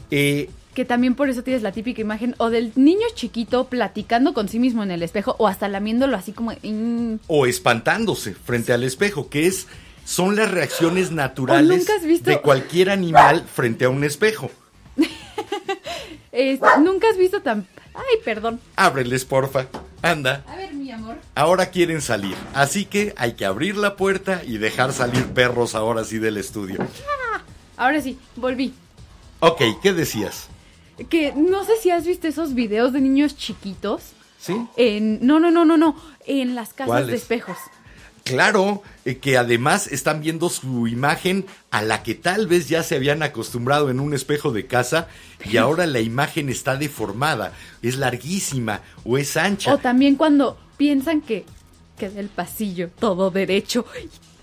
Eh, Que también por eso tienes la típica imagen o del niño chiquito platicando con sí mismo en el espejo o hasta lamiéndolo así como... mm, o espantándose frente al espejo, que es son las reacciones naturales visto- de cualquier animal frente a un espejo. *laughs* es- Nunca has visto tan... Ay, perdón. Ábreles, porfa. Anda. A ver, mi amor. Ahora quieren salir, así que hay que abrir la puerta y dejar salir perros ahora sí del estudio. *laughs* Ahora sí, volví. Ok, ¿qué decías? Que no sé si has visto esos videos de niños chiquitos ¿Sí? en... No, no, no, no, no. En las casas ¿Cuáles? de espejos. Claro, eh, que además están viendo su imagen a la que tal vez ya se habían acostumbrado en un espejo de casa y *laughs* ahora la imagen está deformada, es larguísima o es ancha. O también cuando piensan que, que del pasillo todo derecho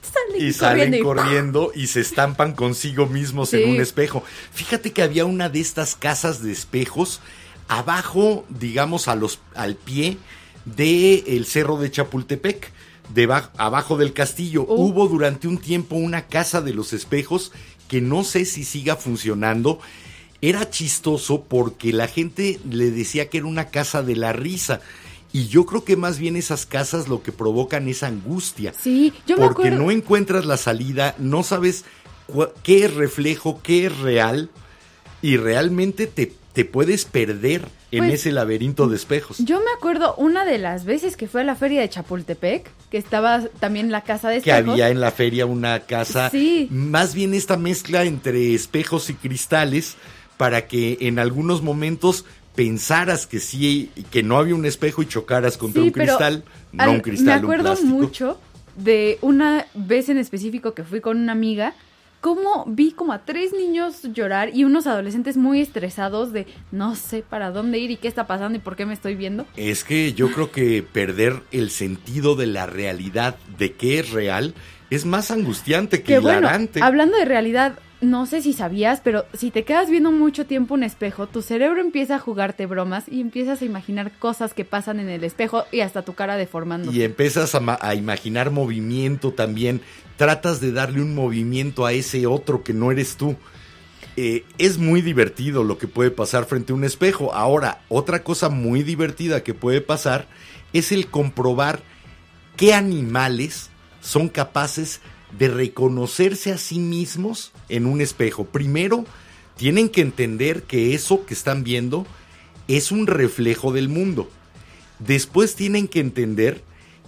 salen y salen corriendo y- se estampan consigo mismos Sí. en un espejo. Fíjate que había una de estas casas de espejos abajo, digamos, a los, al pie del el cerro de Chapultepec. abajo del castillo. Oh. Hubo durante un tiempo una casa de los espejos que no sé si siga funcionando. Era chistoso porque la gente le decía que era una casa de la risa. Y yo creo que más bien esas casas lo que provocan es angustia Sí, yo me porque acuerdo... no encuentras la salida, no sabes qué es reflejo, qué es real, y realmente te, te puedes perder en Pues, ese laberinto de espejos. Yo me acuerdo una de las veces que fue a la feria de Chapultepec, que estaba también la casa de que espejos. había en la feria una casa, Sí. más bien esta mezcla entre espejos y cristales, para que en algunos momentos pensaras que sí, que no había un espejo y chocaras contra Sí, un cristal, no al- un cristal, Me acuerdo mucho de una vez en específico que fui con una amiga, cómo vi como a tres niños llorar y unos adolescentes muy estresados de no sé para dónde ir y qué está pasando y por qué me estoy viendo. Es que yo creo que perder el sentido de la realidad, de qué es real, es más angustiante que Que bueno, hilarante. hablando de realidad, no sé si sabías, pero si te quedas viendo mucho tiempo un espejo, tu cerebro empieza a jugarte bromas y empiezas a imaginar cosas que pasan en el espejo y hasta tu cara deformando. y empiezas a, ma- a imaginar movimiento también. Tratas de darle un movimiento a ese otro que no eres tú. Eh, es muy divertido lo que puede pasar frente a un espejo. Ahora, otra cosa muy divertida que puede pasar es el comprobar qué animales son capaces de reconocerse a sí mismos en un espejo. Primero, tienen que entender que eso que están viendo es un reflejo del mundo. Después tienen que entender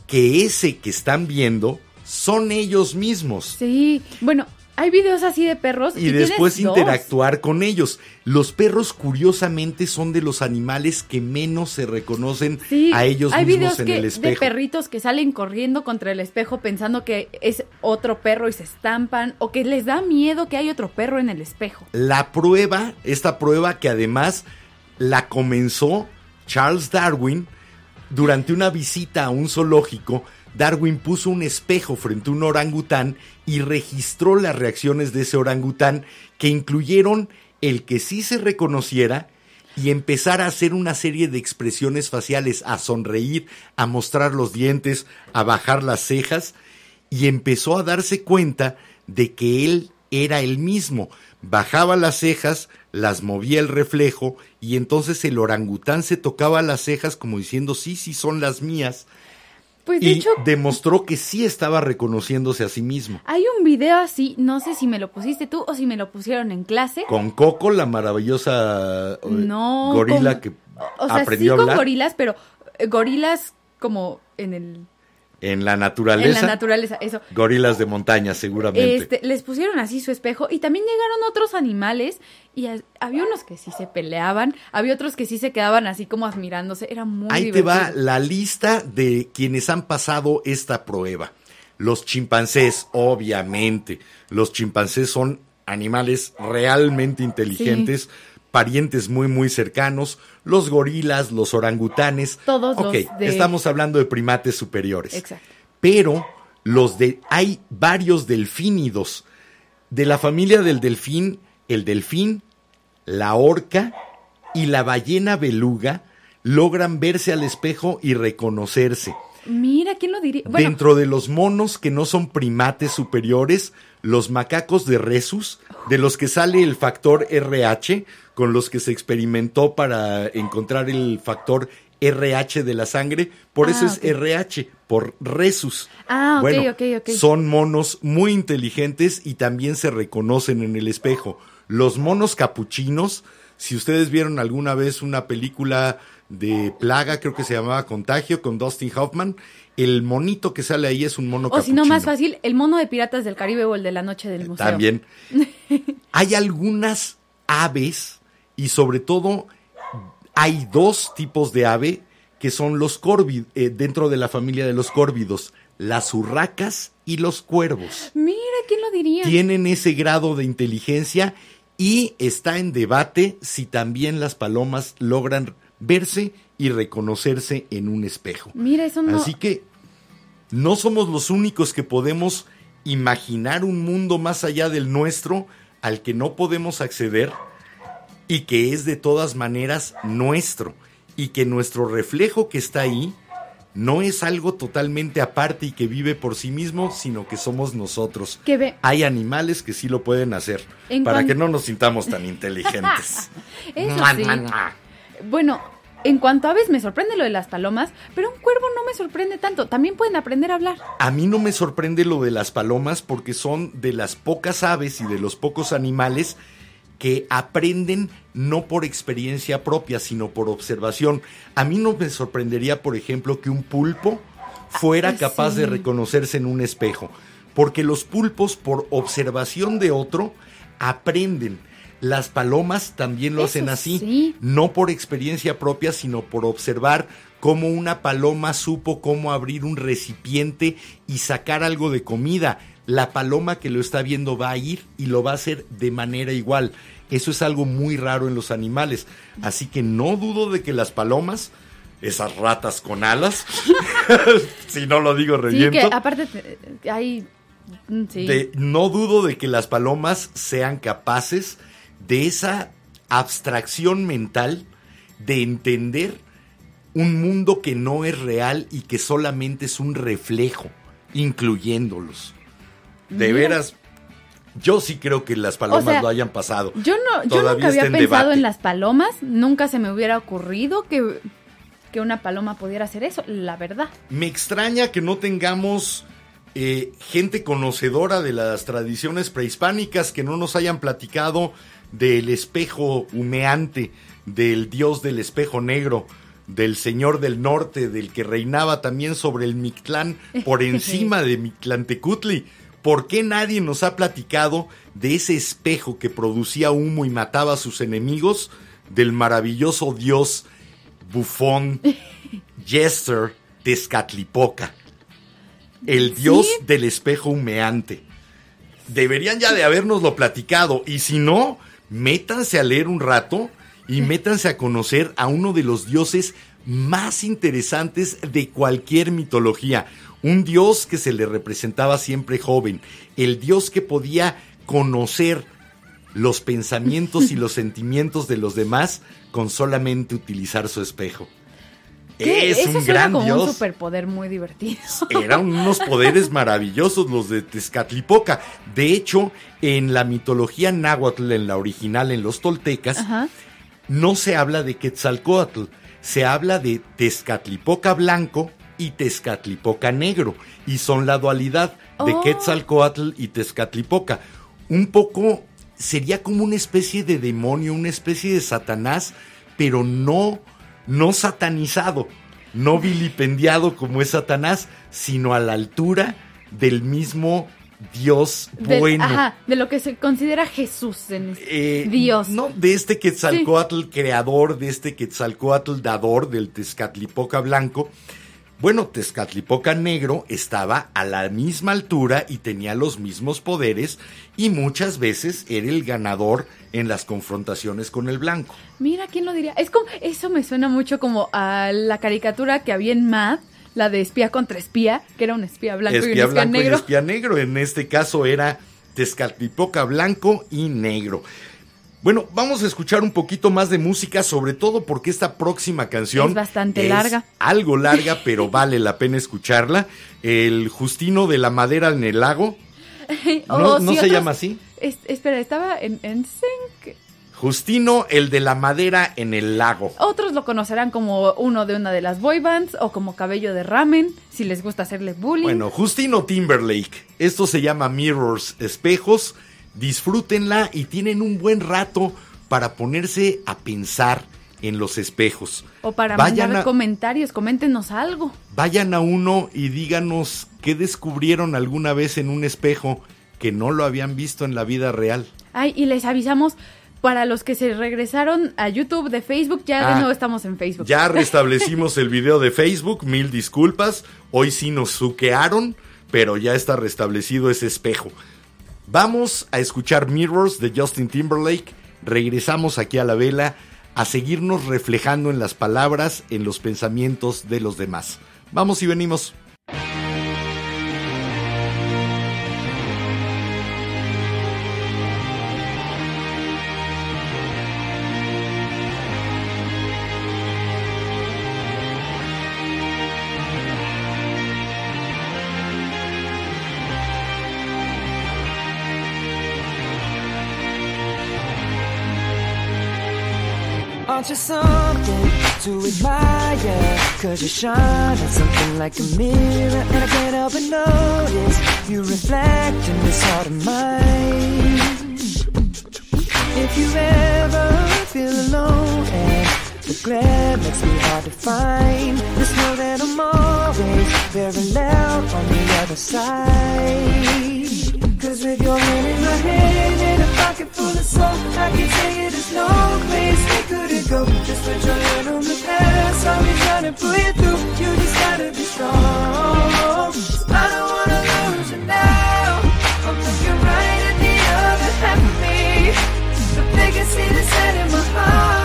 que ese que están viendo son ellos mismos. Sí, bueno, hay videos así de perros y, después dos. interactuar con ellos. Los perros, curiosamente, son de los animales que menos se reconocen Sí, a ellos hay mismos videos en que, el de espejo. perritos que salen corriendo contra el espejo pensando que es otro perro y se estampan o que les da miedo que hay otro perro en el espejo. La prueba, esta prueba que además la comenzó Charles Darwin durante una visita a un zoológico. Darwin puso un espejo frente a un orangután y registró las reacciones de ese orangután que incluyeron el que sí se reconociera y empezar a hacer una serie de expresiones faciales, a sonreír, a mostrar los dientes, a bajar las cejas y empezó a darse cuenta de que él era el mismo. Bajaba las cejas, las movía el reflejo y entonces el orangután se tocaba las cejas como diciendo sí, sí son las mías Pues y demostró que sí estaba reconociéndose a sí mismo. hay un video así, no sé si me lo pusiste tú o si me lo pusieron en clase. Con Coco, la maravillosa eh, No, gorila con- que O sea, aprendió sí a con hablar gorilas, pero eh, gorilas como en el en la en naturaleza. la naturaleza, eso. Gorilas de montaña, seguramente. Este, les pusieron así su espejo y también llegaron otros animales y a- había unos que sí se peleaban, había otros que sí se quedaban así como admirándose, era muy Ahí te va la lista de quienes han pasado esta prueba. Los chimpancés, obviamente. Los chimpancés son animales realmente inteligentes, parientes muy, muy cercanos. Los gorilas, los orangutanes. Todos Ok, los de- estamos hablando de primates superiores. Exacto. Pero los de hay varios delfínidos. De la familia del delfín, el delfín, la orca y la ballena beluga logran verse al espejo y reconocerse. Mira, ¿quién lo diría? Bueno, Dentro de los monos que no son primates superiores, los macacos de Rhesus, de los que sale el factor RH, con los que se experimentó para encontrar el factor RH de la sangre, por eso Ah, es ok. RH, por Rhesus. Ah, ok, bueno, ok, ok. Son monos muy inteligentes y también se reconocen en el espejo. Los monos capuchinos, si ustedes vieron alguna vez una película de plaga, creo que se llamaba Contagio, con Dustin Hoffman, el monito que sale ahí es un mono o si no, más fácil, el mono de Piratas del Caribe o el de la Noche del Museo. También. *laughs* Hay algunas aves y sobre todo hay dos tipos de ave que son los córvidos, dentro de la familia de los córvidos, las urracas y los cuervos. Mira, ¿quién lo diría? Tienen ese grado de inteligencia y está en debate si también las palomas logran verse y reconocerse en un espejo. Mira, eso no. Así que no somos los únicos que podemos imaginar un mundo más allá del nuestro al que no podemos acceder y que es de todas maneras nuestro y que nuestro reflejo que está ahí no es algo totalmente aparte y que vive por sí mismo, sino que somos nosotros. Que ve- Hay animales que sí lo pueden hacer En para cuan- que no nos sintamos tan inteligentes. *laughs* Eso sí. Bueno, en cuanto a aves me sorprende lo de las palomas, pero un cuervo no me sorprende tanto. También pueden aprender a hablar. A mí no me sorprende lo de las palomas porque son de las pocas aves y de los pocos animales que aprenden no por experiencia propia, sino por observación. A mí no me sorprendería, por ejemplo, que un pulpo fuera Ah, capaz sí. de reconocerse en un espejo, porque los pulpos, por observación de otro, aprenden. Las palomas también lo Eso hacen así, sí. no por experiencia propia, sino por observar cómo una paloma supo cómo abrir un recipiente y sacar algo de comida. La paloma que lo está viendo va a ir y lo va a hacer de manera igual. Eso es algo muy raro en los animales. Así que no dudo de que las palomas, esas ratas con alas, *laughs* si no lo digo Sí, reviento, que aparte te- hay... mm, Sí. de- no dudo de que las palomas sean capaces de esa abstracción mental de entender un mundo que no es real y que solamente es un reflejo, incluyéndolos. De Mira. veras, yo sí creo que las palomas O sea, lo hayan pasado. Yo no, yo Todavía nunca había pensado debate. en las palomas, nunca se me hubiera ocurrido que, que una paloma pudiera hacer eso, la verdad. Me extraña que no tengamos eh, gente conocedora de las tradiciones prehispánicas que no nos hayan platicado del espejo humeante, del dios del espejo negro, del señor del norte, del que reinaba también sobre el Mictlán por *laughs* encima de Mictlantecutli. ¿Por qué nadie nos ha platicado de ese espejo que producía humo y mataba a sus enemigos? Del maravilloso dios bufón *laughs* Jester Tezcatlipoca, el dios Sí. del espejo humeante. Deberían ya de habernoslo platicado y si no, métanse a leer un rato y métanse a conocer a uno de los dioses más interesantes de cualquier mitología. Un dios que se le representaba siempre joven, el dios que podía conocer los pensamientos y los *laughs* sentimientos de los demás con solamente utilizar su espejo. Es eso un suena gran como un dios. superpoder muy divertido. *laughs* Eran unos poderes maravillosos los de Tezcatlipoca. De hecho, en la mitología náhuatl, en la original, en los toltecas, Ajá. no se habla de Quetzalcoatl, se habla de Tezcatlipoca blanco y Tezcatlipoca negro, y son la dualidad de Oh. Quetzalcoatl y Tezcatlipoca. Un poco sería como una especie de demonio, una especie de Satanás, pero no, no satanizado, no vilipendiado como es Satanás, sino a la altura del mismo Dios Del- bueno. Ajá, de lo que se considera Jesús en este- Eh, Dios. No, de este Quetzalcoatl creador, de este Quetzalcoatl dador del Tezcatlipoca blanco. Bueno, Tezcatlipoca negro estaba a la misma altura y tenía los mismos poderes y muchas veces era el ganador en las confrontaciones con el blanco. Mira, ¿quién lo diría? Es como, eso me suena mucho como a la caricatura que había en Mad, la de espía contra espía, que era un espía blanco y un espía blanco negro. y espía negro. En este caso era Tezcatlipoca blanco y negro. Bueno, vamos a escuchar un poquito más de música, sobre todo porque esta próxima canción Es bastante larga. Algo larga, *laughs* pero vale la pena escucharla. El Justino de la Madera en el Lago. O *laughs* ¿No, no si se llama así? Es- espera, estaba en, en Sync. Justino, el de la madera en el lago. Otros lo conocerán como uno de una de las boy bands o como cabello de ramen, si les gusta hacerle bullying. Bueno, Justino Timberlake. Esto se llama Mirrors, espejos. Disfrútenla y tienen un buen rato para ponerse a pensar en los espejos. o para vayan mandar a- comentarios, coméntenos algo. Vayan a uno y díganos qué descubrieron alguna vez en un espejo que no lo habían visto en la vida real. Ay, y les avisamos para los que se regresaron a YouTube de Facebook, ya Ah, de nuevo estamos en Facebook. Ya *laughs* restablecimos el video de Facebook, mil disculpas. Hoy sí nos suquearon, pero ya está restablecido ese espejo. Vamos a escuchar Mirrors de Justin Timberlake. Regresamos aquí a la vela a seguirnos reflejando en las palabras, en los pensamientos de los demás. Vamos y venimos. Cause you shine at something like a mirror And I can't help but notice You reflect in this heart of mine. If you ever feel alone And the glare makes me hard to find Just know that I'm always very loud on the other side Cause with your hand in my hand and a pocket full of soul, I can tell you there's no place we couldn't go. Just put your hand on the past, I'll be trying to pull you through. You just gotta be strong. I don't wanna lose you now. I'm looking right at the other half of me. But they can see the set in my heart.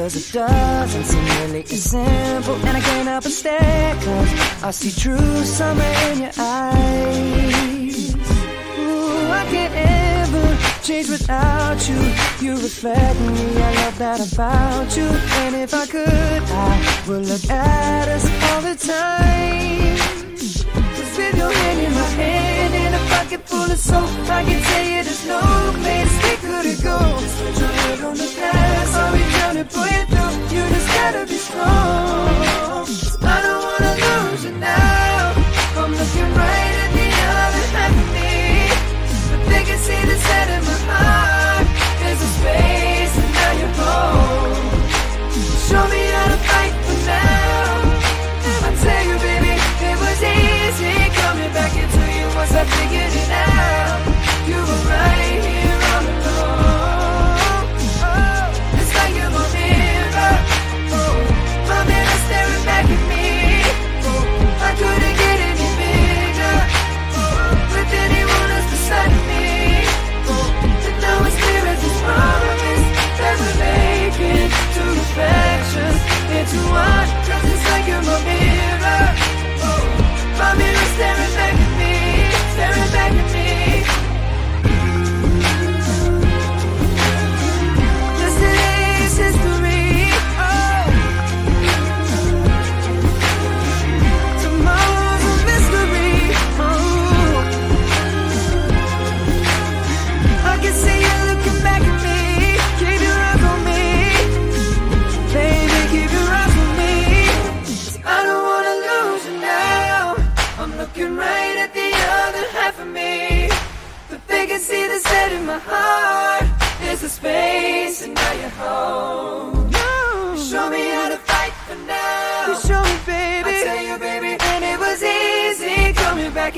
Cause it doesn't seem really as simple. And I can't help but stare cause I see true summer in your eyes. Ooh, I can't ever change without you. You reflect me, I love that about you. And if I could, I would look at us all the time. Cause with your hand in my hand and a pocket full of soap, I can tell you there's no place we couldn't go. Put your head on the past,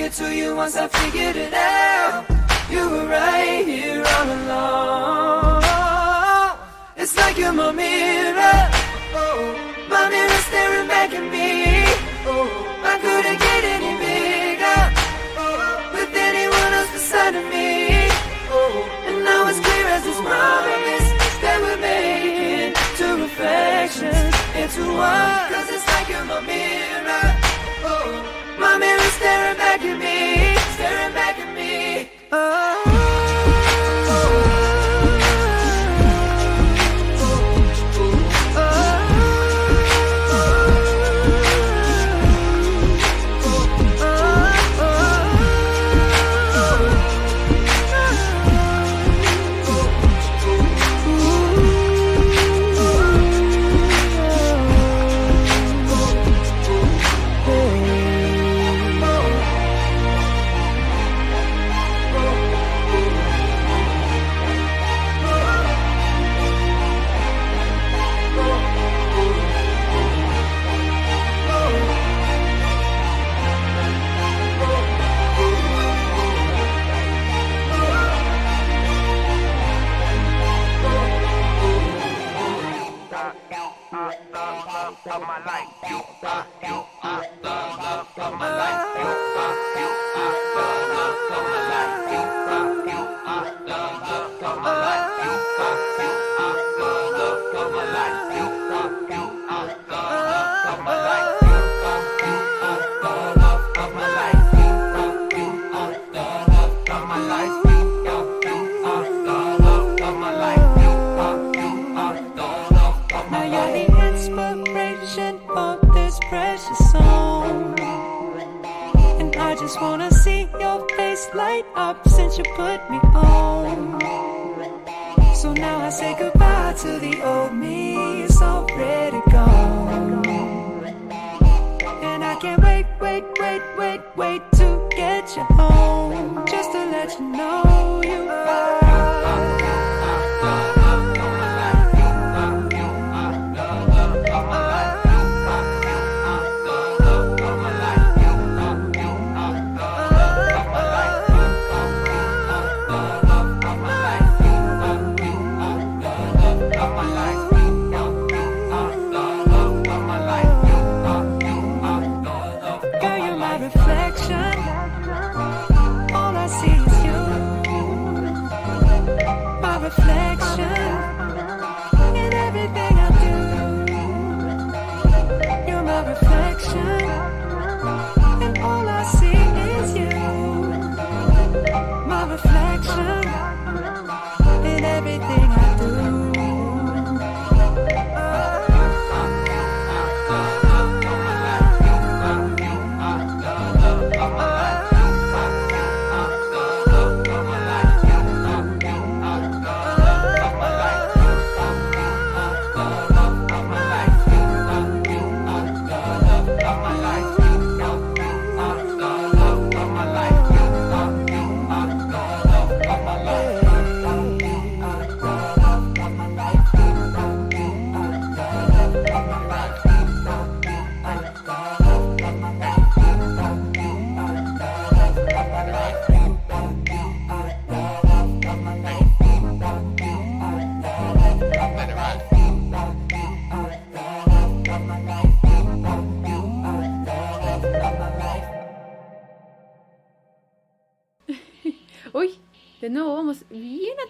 back into you once I figured it out. You were right here all along. It's like you're my mirror. Oh, my mirror staring back at me. Oh, I couldn't get any bigger oh, with anyone else beside of me. Oh, and now it's clear as this promise that we're making two reflections into one. Cause it's like you're my mirror. Oh, staring back at me, staring back at me. Now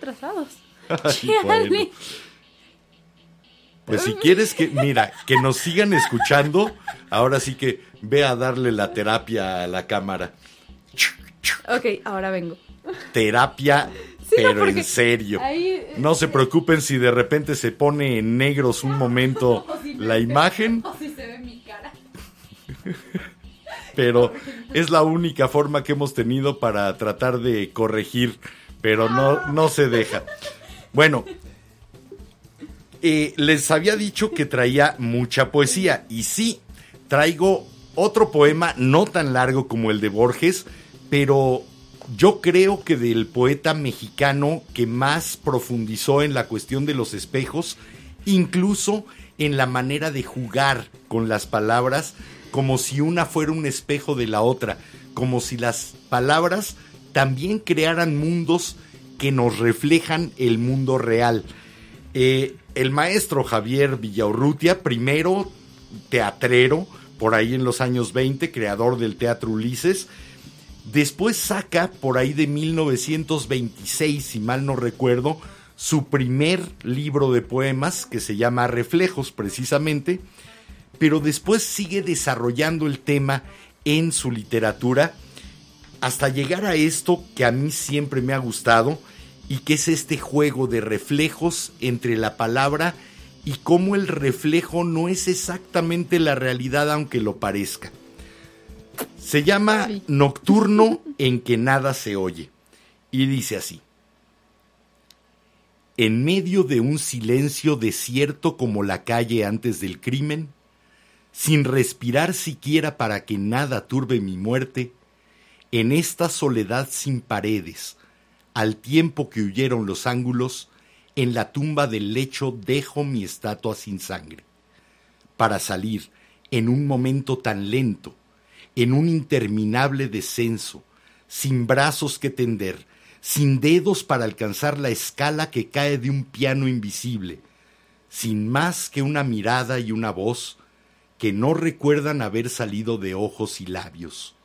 atrasados. *laughs* Ay, *laughs* bueno. Pues si quieres que, mira, que nos sigan escuchando, ahora sí que ve a darle la terapia a la cámara. Ok, ahora vengo. Terapia, *laughs* Sí, pero en serio. ahí- No se preocupen si de repente se pone en negros un momento si la ve- imagen, O si se ve mi cara. pero es la única forma que hemos tenido para tratar de corregir, pero no, no se deja. Bueno, eh, les había dicho que traía mucha poesía y sí, traigo otro poema no tan largo como el de Borges, pero yo creo que del poeta mexicano que más profundizó en la cuestión de los espejos, incluso en la manera de jugar con las palabras como si una fuera un espejo de la otra, como si las palabras también crearan mundos que nos reflejan el mundo real. Eh, el maestro Javier Villaurrutia, primero teatrero, por ahí en los años 20, creador del Teatro Ulises, después saca por ahí de 1926, si mal no recuerdo, su primer libro de poemas que se llama Reflejos precisamente, pero después sigue desarrollando el tema en su literatura hasta llegar a esto que a mí siempre me ha gustado y que es este juego de reflejos entre la palabra y cómo el reflejo no es exactamente la realidad aunque lo parezca. Se llama. Nocturno en que nada se oye y dice así. En medio de un silencio desierto como la calle antes del crimen, sin respirar siquiera para que nada turbe mi muerte, en esta soledad sin paredes, al tiempo que huyeron los ángulos, en la tumba del lecho dejo mi estatua sin sangre, para salir en un momento tan lento, en un interminable descenso, sin brazos que tender, sin dedos para alcanzar la escala que cae de un piano invisible, sin más que una mirada y una voz que no recuerdan haber salido de ojos y labios.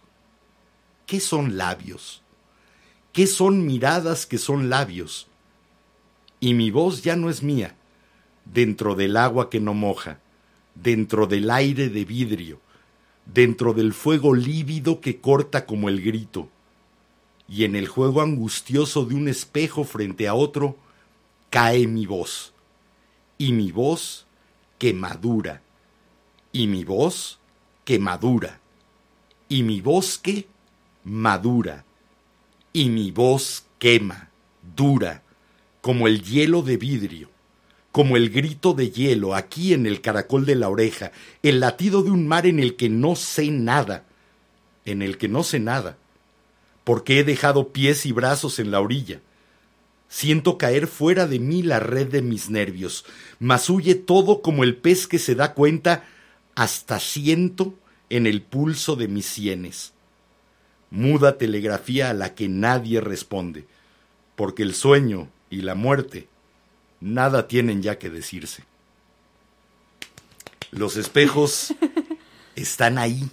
¿Qué son labios? ¿Qué son miradas que son labios? Y mi voz ya no es mía, dentro del agua que no moja, dentro del aire de vidrio, dentro del fuego lívido que corta como el grito, y en el juego angustioso de un espejo frente a otro, cae mi voz, y mi voz que madura, y mi voz que madura, y mi voz que madura, y mi voz quema, dura, como el hielo de vidrio, como el grito de hielo aquí en el caracol de la oreja, el latido de un mar en el que no sé nada, en el que no sé nada, porque he dejado pies y brazos en la orilla. Siento caer fuera de mí la red de mis nervios, mas huye todo como el pez que se da cuenta hasta siento en el pulso de mis sienes. Muda telegrafía a la que nadie responde, porque el sueño y la muerte nada tienen ya que decirse. Los espejos *laughs* están ahí,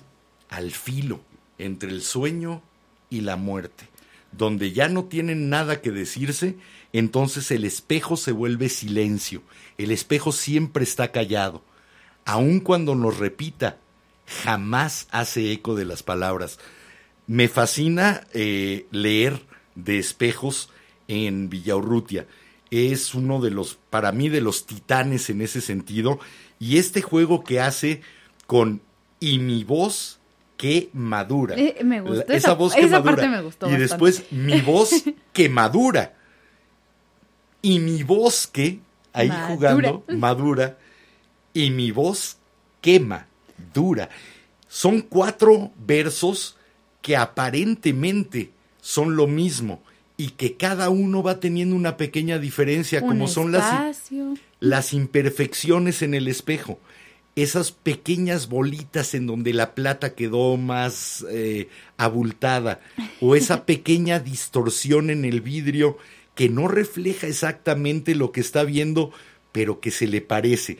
al filo, entre el sueño y la muerte. Donde ya no tienen nada que decirse, entonces el espejo se vuelve silencio. El espejo siempre está callado. Aun cuando nos repita, jamás hace eco de las palabras. Me fascina eh, leer de espejos en Villaurrutia. Es uno de los, para mí, de los titanes en ese sentido. Y este juego que hace con y mi voz que madura. Eh, me gustó La- esa- voz que esa madura. parte me gustó Y bastante. después mi voz *laughs* que madura. Y mi voz que, ahí Madura. jugando, *laughs* madura. Y mi voz quema, dura. Son cuatro versos que aparentemente son lo mismo y que cada uno va teniendo una pequeña diferencia, Un como son las, las imperfecciones en el espejo. Esas pequeñas bolitas en donde la plata quedó más eh, abultada, o esa *laughs* pequeña distorsión en el vidrio que no refleja exactamente lo que está viendo, pero que se le parece.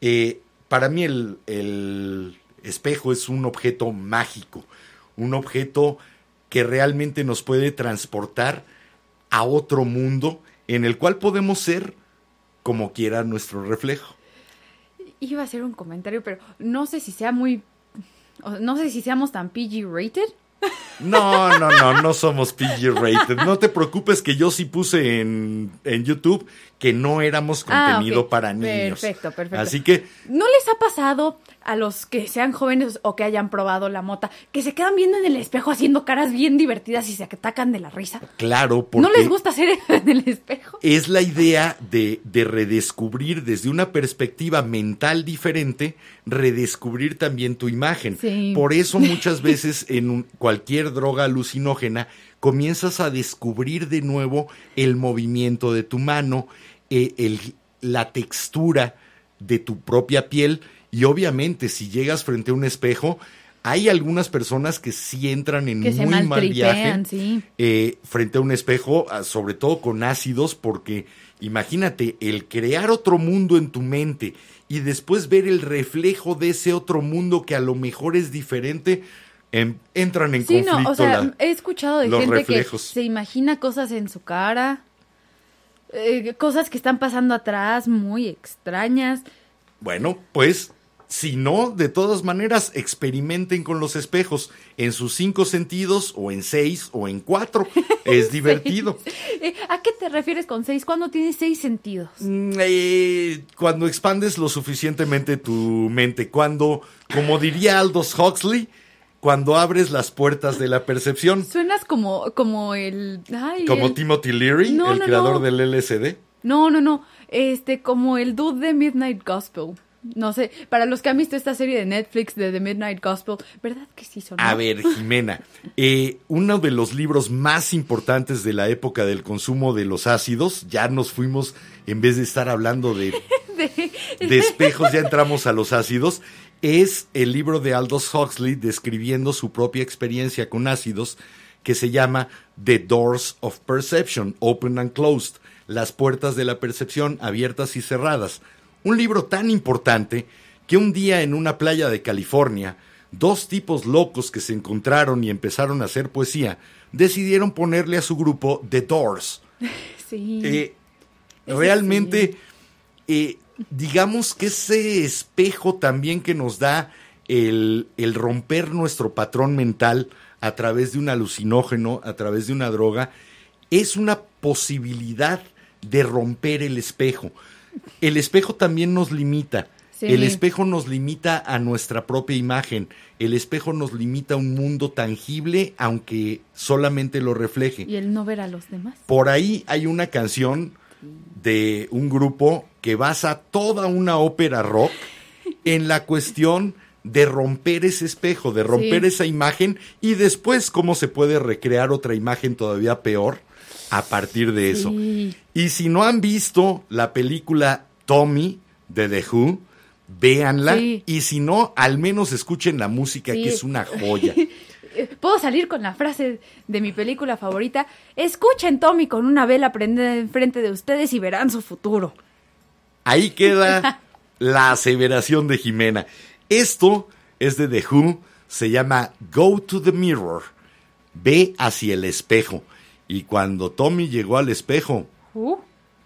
Eh, para mí el, el espejo es un objeto mágico, un objeto que realmente nos puede transportar a otro mundo en el cual podemos ser como quiera nuestro reflejo. Iba a hacer un comentario, pero no sé si sea muy. No sé si seamos tan PG-rated. No, no, no, no somos PG rated. No te preocupes que yo sí puse en, en YouTube que no éramos Ah, contenido para niños. Perfecto, perfecto. Así que ¿No les ha pasado a los que sean jóvenes o que hayan probado la mota que se quedan viendo en el espejo haciendo caras bien divertidas y se atacan de la risa? claro, porque ¿No les gusta hacer eso en el espejo? es la idea de, de redescubrir desde una perspectiva mental diferente, redescubrir también tu imagen. Sí. Por eso *laughs* muchas veces en un- cualquier droga alucinógena comienzas a descubrir de nuevo el movimiento de tu mano, eh, el- la textura de tu propia piel y obviamente si llegas frente a un espejo, hay algunas personas que sí entran en Que se muy mal viaje sí. eh, frente a un espejo, ah, sobre todo con ácidos, porque imagínate el crear otro mundo en tu mente y después ver el reflejo de ese otro mundo que a lo mejor es diferente, entran en Sí, conflicto. no, o sea, la- he escuchado de gente reflejos. que se imagina cosas en su cara, eh, cosas que están pasando atrás muy extrañas. Bueno, pues si no, de todas maneras, experimenten con los espejos en sus cinco sentidos o en seis o en cuatro. *laughs* Es divertido. Eh, ¿A qué te refieres con seis? ¿Cuándo tienes seis sentidos? Mm, eh, cuando expandes lo suficientemente tu mente, cuando, como diría Aldous Huxley, cuando abres las puertas de la percepción, Suenas como, como el... ay, como el- Timothy Leary, No, el no, creador no. del LSD. No, no, no. Este, como el dude de Midnight Gospel. No sé, para los que han visto esta serie de Netflix de The Midnight Gospel, ¿verdad que sí son? A ver, Jimena, eh, uno de los libros más importantes de la época del consumo de los ácidos, ya nos fuimos, en vez de estar hablando de, *laughs* de espejos, ya entramos a los ácidos, es el libro de Aldous Huxley describiendo su propia experiencia con ácidos, que se llama The Doors of Perception, Open and Closed, las puertas de la percepción abiertas y cerradas. Un libro tan importante que un día en una playa de California, dos tipos locos que se encontraron y empezaron a hacer poesía, decidieron ponerle a su grupo The Doors. *laughs* Sí. Eh, realmente, eh, digamos que ese espejo también que nos da el, el romper nuestro patrón mental a través de un alucinógeno, a través de una droga, es una posibilidad de romper el espejo. El espejo también nos limita. Sí. El espejo nos limita a nuestra propia imagen. El espejo nos limita a un mundo tangible, aunque solamente lo refleje. Y el no ver a los demás. Por ahí hay una canción de un grupo que basa toda una ópera rock en la cuestión de romper ese espejo, de romper Sí. esa imagen y después cómo se puede recrear otra imagen todavía peor a partir de eso. Sí. Y si no han visto la película Tommy de The Who, véanla Sí. y si no, al menos escuchen la música que es una joya. *laughs* Puedo salir con la frase de mi película favorita. Escuchen Tommy con una vela prendida enfrente de ustedes y verán su futuro. Ahí queda *laughs* la aseveración de Jimena. Esto es de The Who, se llama Go to the Mirror. Ve hacia el espejo. Y cuando Tommy llegó al espejo, Uh,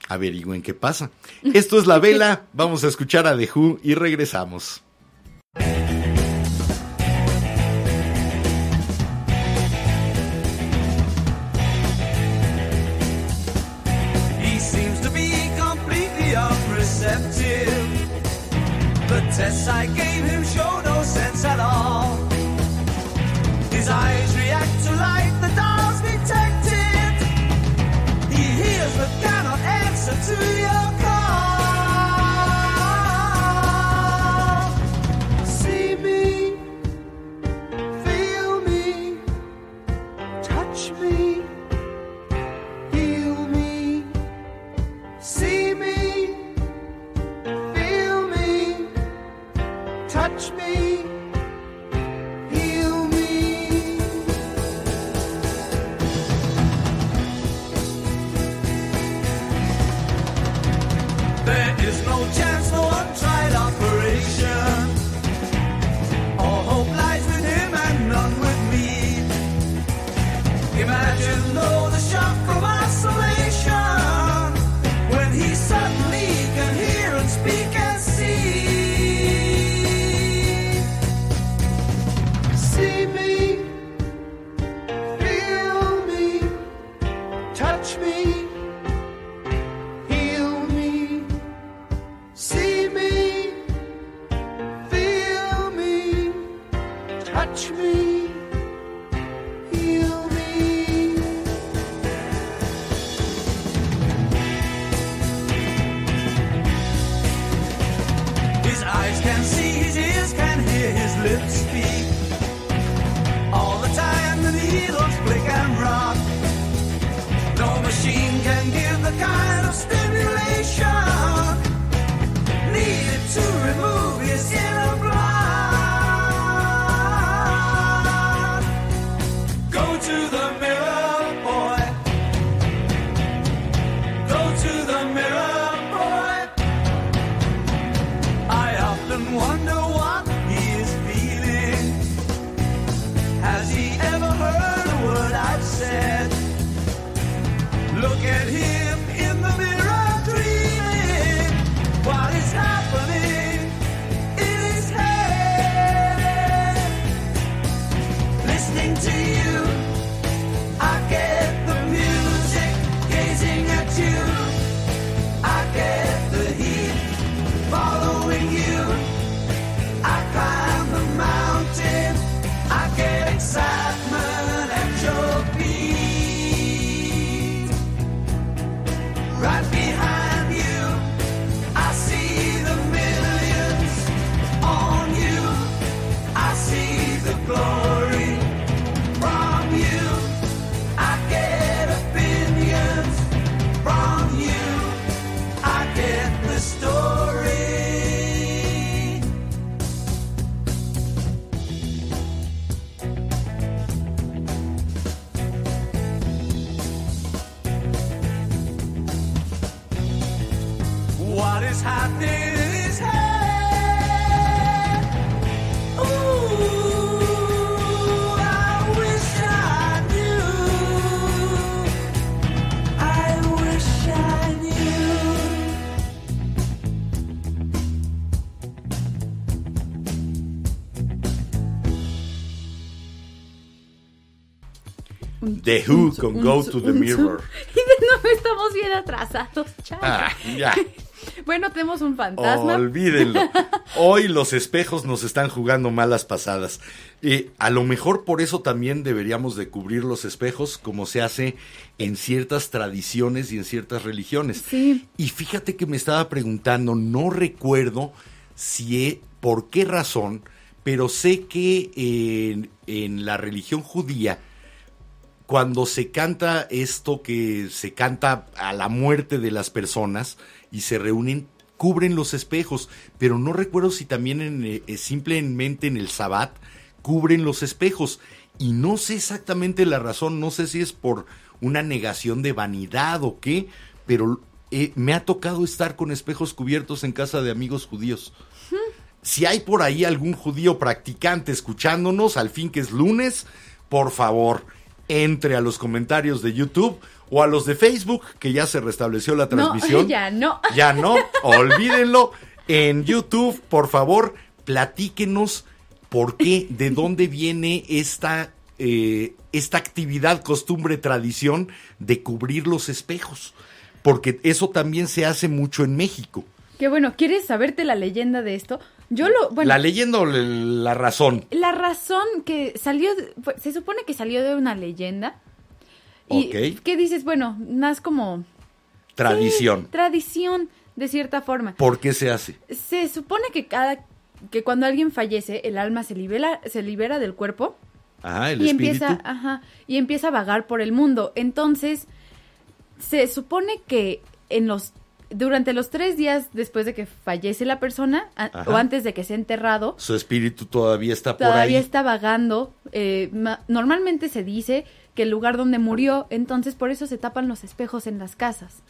averigüen qué pasa. Esto es La Vela, vamos a escuchar a The Who y regresamos. success I get. The Who con Go to the Mirror. *laughs* Y de nuevo estamos bien atrasados. Ah, ya. *laughs* Bueno, tenemos un fantasma. Olvídenlo. *laughs* Hoy los espejos nos están jugando malas pasadas. Eh, a lo mejor por eso también deberíamos de cubrir los espejos como se hace en ciertas tradiciones y en ciertas religiones. Sí. Y fíjate que me estaba preguntando, no recuerdo si he- por qué razón, pero sé que en, en la religión judía cuando se canta esto que se canta a la muerte de las personas y se reúnen, cubren los espejos, pero no recuerdo si también en, eh, eh, simplemente en el Sabbat cubren los espejos. Y no sé exactamente la razón, no sé si es por una negación de vanidad o qué, pero eh, me ha tocado estar con espejos cubiertos en casa de amigos judíos. Si hay por ahí algún judío practicante escuchándonos, al fin que es lunes, por favor, entre a los comentarios de YouTube o a los de Facebook, que ya se restableció la transmisión. No, *laughs* ya no. Ya no, olvídenlo. En YouTube, por favor, platíquenos por qué, de dónde viene esta, eh, esta actividad, costumbre, tradición de cubrir los espejos. Porque eso también se hace mucho en México. Que bueno, ¿quieres saberte la leyenda de esto? Yo lo, bueno, la leyenda o la razón. la razón que salió, se supone que salió de una leyenda. Y Ok. ¿qué dices? Bueno, más como Tradición. Sí, tradición, de cierta forma. ¿Por qué se hace? Se supone que cada que cuando alguien fallece, el alma se libera, se libera del cuerpo Ajá, el y espíritu. empieza, ajá, y empieza a vagar por el mundo. Entonces, se supone que en los durante los tres días después de que fallece la persona Ajá. o antes de que sea enterrado, Su espíritu todavía está por todavía ahí. está vagando. eh, ma- normalmente se dice que el lugar donde murió, entonces por eso se tapan los espejos en las casas.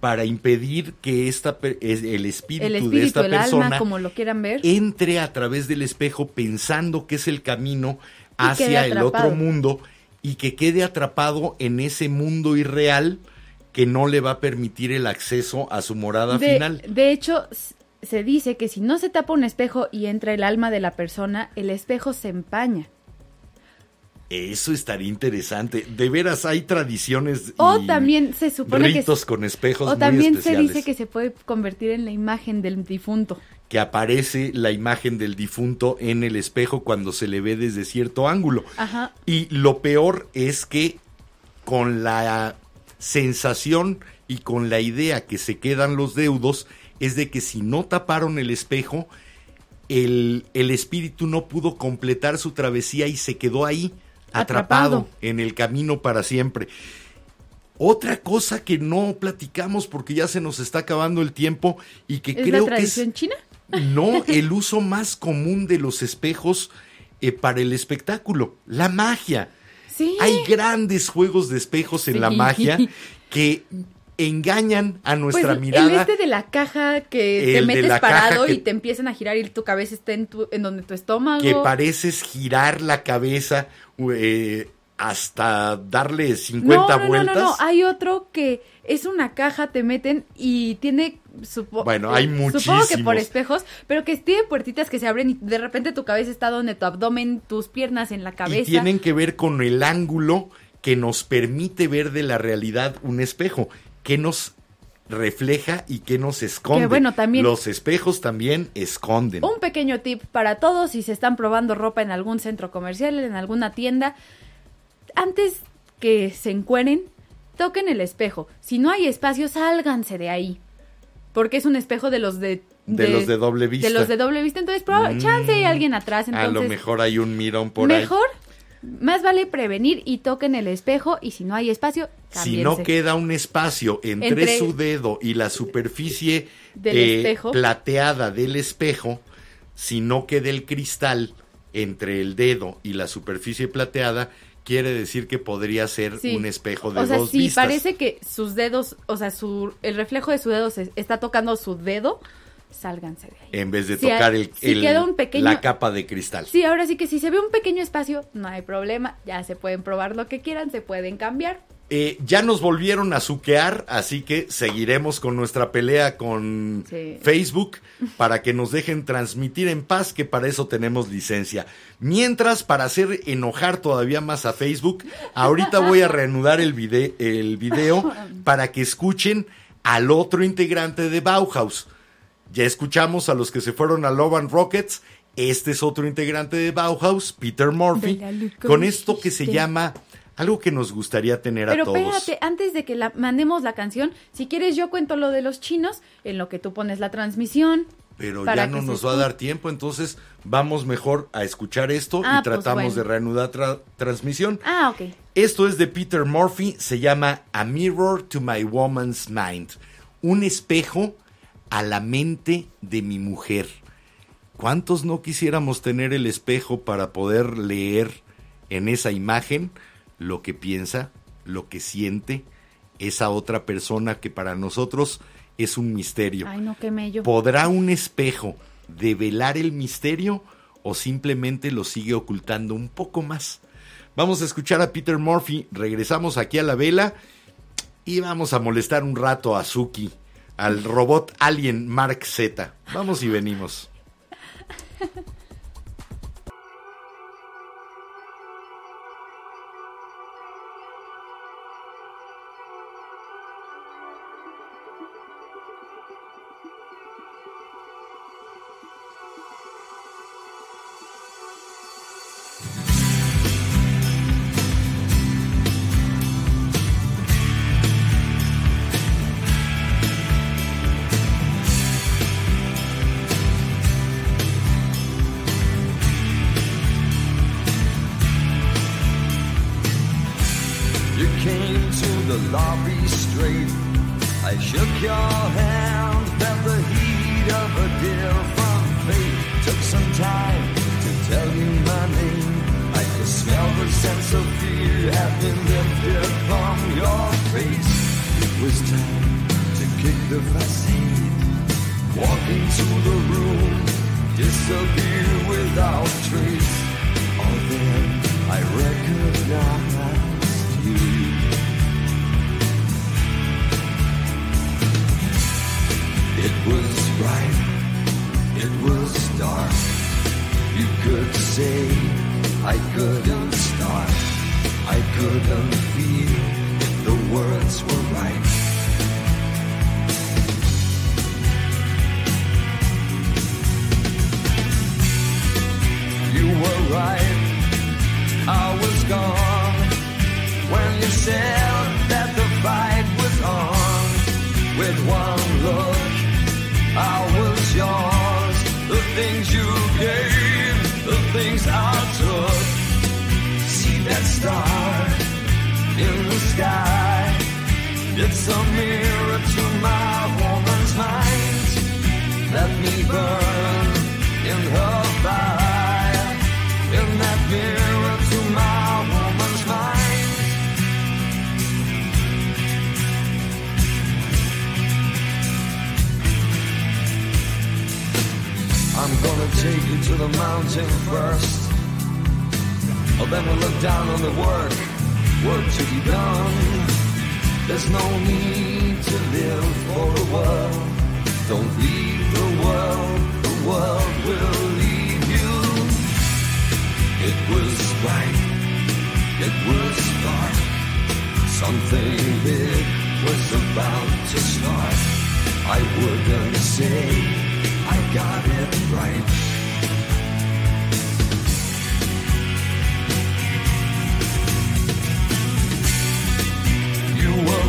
Para impedir que esta es- el espíritu, El de esta el persona alma, como lo quieran ver. entre a través del espejo pensando que es el camino hacia el otro mundo y que quede atrapado en ese mundo irreal que no le va a permitir el acceso a su morada De, final. de hecho, se dice que si no se tapa un espejo y entra el alma de la persona, el espejo se empaña. Eso estaría interesante. De veras hay tradiciones O y también se supone que... ritos con espejos O muy también se dice que se puede convertir en la imagen del difunto. que aparece la imagen del difunto en el espejo cuando se le ve desde cierto ángulo. Ajá. Y lo peor es que con la sensación y con la idea que se quedan los deudos es de que si no taparon el espejo, el, el espíritu no pudo completar su travesía y se quedó ahí, atrapado, Atrapado. en el camino para siempre. Otra cosa que no platicamos porque ya se nos está acabando el tiempo y que ¿Es la creo que es china? no *laughs* el uso más común de los espejos eh, para el espectáculo, la magia. Sí. Hay grandes juegos de espejos en la Sí. magia *laughs* que engañan a Pues nuestra el mirada. este de la caja que te El metes la parado y te empiezan a girar y tu cabeza está en, tu, en donde tu estómago. que pareces girar la cabeza eh, hasta darle 50 no, no, vueltas. No, no, no, hay otro que es una caja, te meten y tiene... Bueno, hay Supongo que muchísimos. por espejos, pero que tiene puertitas que se abren y de repente tu cabeza está donde tu abdomen, tus piernas en la cabeza. Y tienen que ver con el ángulo que nos permite ver de la realidad un espejo, que nos refleja y que nos esconde. Que bueno, también- Los espejos también esconden. Un pequeño tip para todos si se están probando ropa en algún centro comercial, en alguna tienda. Antes que se encueren, toquen el espejo. Si no hay espacio, sálganse de ahí. Porque es un espejo de los de... De los de doble vista. De los de doble vista. Entonces, Mm. chance hay alguien atrás. Entonces, a lo mejor hay un mirón por ahí. mejor, más vale prevenir y toquen el espejo. Y si no hay espacio, Si no cámbiense. queda un espacio entre, Entre- su dedo y la superficie Del eh, espejo. plateada del espejo, si no queda el cristal entre el dedo y la superficie plateada, quiere decir que podría ser Sí. un espejo de o sea, dos si vistas. parece que sus dedos, o sea, su, el reflejo de su dedo se está tocando su dedo, sálganse de ahí. En vez de Si tocar hay- el, si el- queda un pequeño- la capa de cristal. Sí, ahora sí que si se ve un pequeño espacio, no hay problema, ya se pueden probar lo que quieran, se pueden cambiar. Eh, ya nos volvieron a suquear, así que seguiremos con nuestra pelea con Sí. Facebook para que nos dejen transmitir en paz, que para eso tenemos licencia. Mientras, para hacer enojar todavía más a Facebook, ahorita voy a reanudar el, vide- el video para que escuchen al otro integrante de Bauhaus. Ya escuchamos a los que se fueron a Love and Rockets. Este es otro integrante de Bauhaus, Peter Murphy, con esto que se llama algo que nos gustaría tener a Pero todos. espérate, antes de que la mandemos la canción, si quieres yo cuento lo de los chinos, en lo que tú pones la transmisión. Pero ya no nos va a dar tiempo, entonces vamos mejor a escuchar esto Ah, y pues tratamos bueno. de reanudar tra- transmisión. Ah, ok. Esto es de Peter Murphy, se llama A Mirror to My Woman's Mind, un espejo a la mente de mi mujer. ¿Cuántos no quisiéramos tener el espejo para poder leer en esa imagen lo que piensa, lo que siente esa otra persona que para nosotros es un misterio? Ay, no, qué mello. ¿Podrá un espejo develar el misterio o simplemente lo sigue ocultando un poco más? Vamos a escuchar a Peter Murphy, regresamos aquí a la vela y vamos a molestar un rato a Suki, al robot alien Mark Z. Vamos y venimos. *laughs* couldn't feel the words were right. Sky? It's a mirror to my woman's mind. Let me burn in her fire. In that mirror to my woman's mind. I'm gonna take you to the mountain first. Oh, then we'll look down on the work, work to be done. There's no need to live for the world. Don't leave the world, the world will leave you. It was bright, it was dark. Something big was about to start. I wouldn't say I got it right.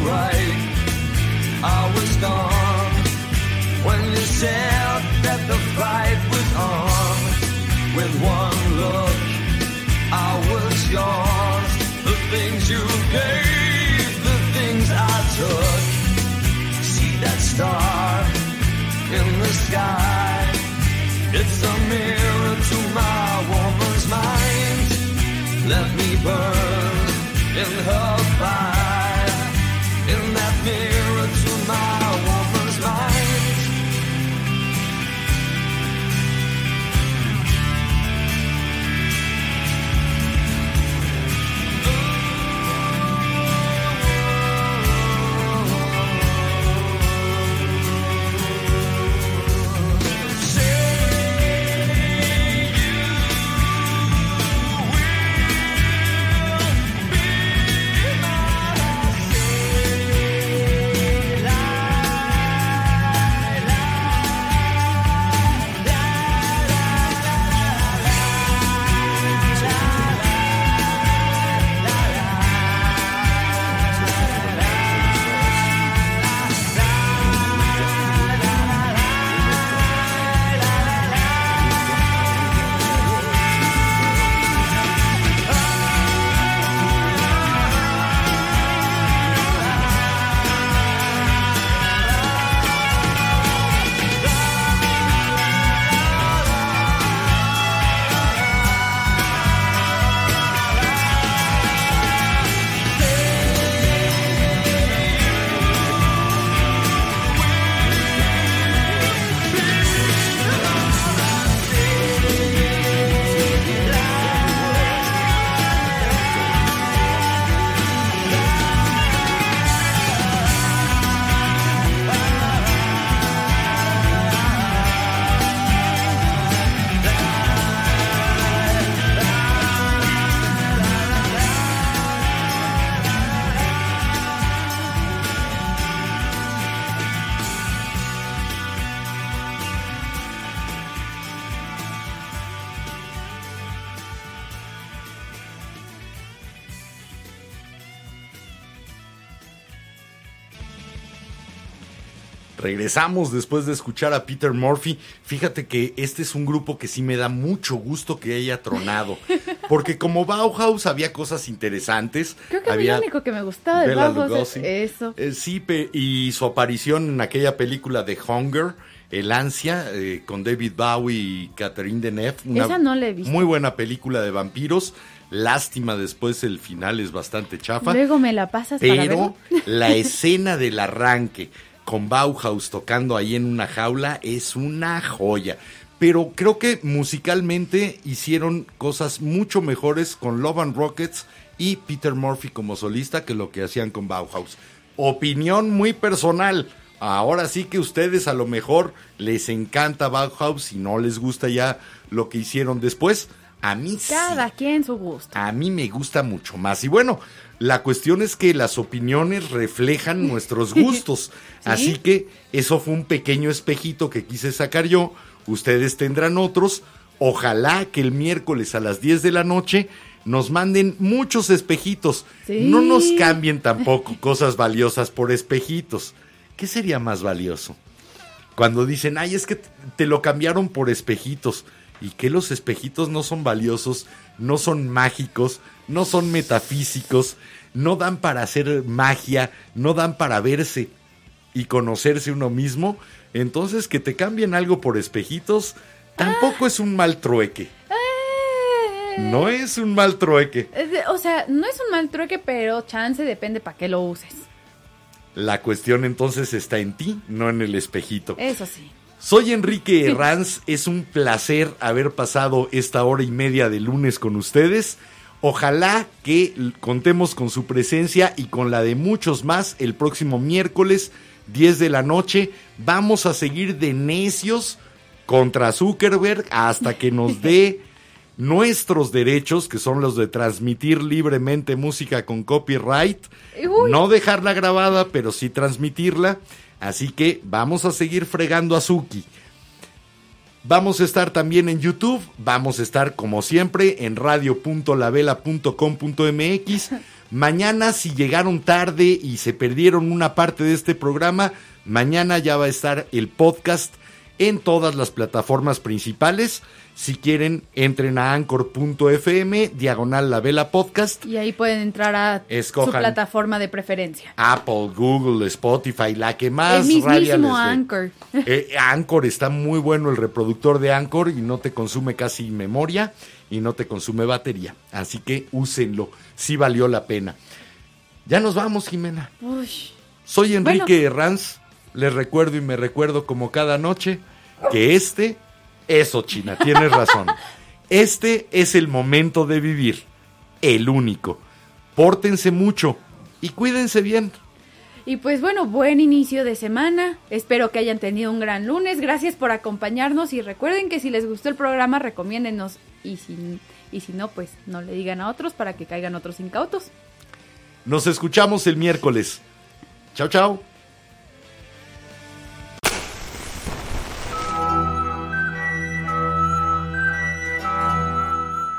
Right, I was gone when you said that the fight was on. With one look, I was yours. The things you gave, the things I took. See that star in the sky? It's a mirror to my woman's mind. Let me burn in her fire. In that mirror to Regresamos después de escuchar a Peter Murphy. Fíjate que este es un grupo que sí me da mucho gusto que haya tronado. *laughs* Porque como Bauhaus había cosas interesantes. Creo que había lo único que me gustaba de Bauhaus es Lugosi. eso. Eh, sí, y su aparición en aquella película de Hunger, El Ansia, eh, con David Bowie y Catherine Deneuve. una Esa no la he visto. Muy buena película de vampiros. Lástima después el final es bastante chafa. Luego me la pasas para Pero verlo. la escena del arranque con Bauhaus tocando ahí en una jaula es una joya. Pero creo que musicalmente hicieron cosas mucho mejores con Love and Rockets y Peter Murphy como solista que lo que hacían con Bauhaus. Opinión muy personal. Ahora sí que ustedes a lo mejor les encanta Bauhaus y no les gusta ya lo que hicieron después. A mí sí. Cada quien su gusto. A mí me gusta mucho más. Y bueno, la cuestión es que las opiniones reflejan *laughs* nuestros gustos. Así que eso fue un pequeño espejito que quise sacar yo. Ustedes tendrán otros. Ojalá que el miércoles a las 10 de la noche nos manden muchos espejitos. Sí. No nos cambien tampoco *laughs* cosas valiosas por espejitos. ¿Qué sería más valioso? Cuando dicen, ay, es que te lo cambiaron por espejitos. Y que los espejitos no son valiosos, no son mágicos, no son metafísicos, no dan para hacer magia, no dan para verse y conocerse uno mismo. Entonces que te cambien algo por espejitos tampoco es un mal trueque. Eh, No es un mal trueque. O sea, no es un mal trueque, pero chance depende para qué lo uses. La cuestión entonces está en ti, no en el espejito. Eso sí. Soy Enrique Herranz, es un placer haber pasado esta hora y media de lunes con ustedes. Ojalá que contemos con su presencia y con la de muchos más el próximo miércoles, 10 de la noche. Vamos a seguir de necios contra Zuckerberg hasta que nos *laughs* dé nuestros derechos, que son los de transmitir libremente música con copyright. Uy. No dejarla grabada, pero sí transmitirla. Así que vamos a seguir fregando a Suki. Vamos a estar también en YouTube, vamos a estar como siempre en radio.lavela.com.mx. *laughs* Mañana si llegaron tarde y se perdieron una parte de este programa, mañana ya va a estar el podcast en todas las plataformas principales. Si quieren, entren a anchor.fm, diagonal la vela podcast. Y ahí pueden entrar a Escojan. su plataforma de preferencia. Apple, Google, Spotify, la que más el mismísimo. Anchor. *laughs* Eh, Anchor está muy bueno el reproductor de Anchor y no te consume casi memoria y no te consume batería. Así que úsenlo, sí valió la pena. Ya nos vamos, Jimena. Uy, Soy Enrique Herranz. Les recuerdo y me recuerdo como cada noche que este, eso China, tienes razón. Este es el momento de vivir, el único. Pórtense mucho y cuídense bien. Y pues bueno, buen inicio de semana. Espero que hayan tenido un gran lunes. Gracias por acompañarnos y recuerden que si les gustó el programa, recomiéndenos. Y si, y si no, pues no le digan a otros para que caigan otros incautos. Nos escuchamos el miércoles. Chao, chao.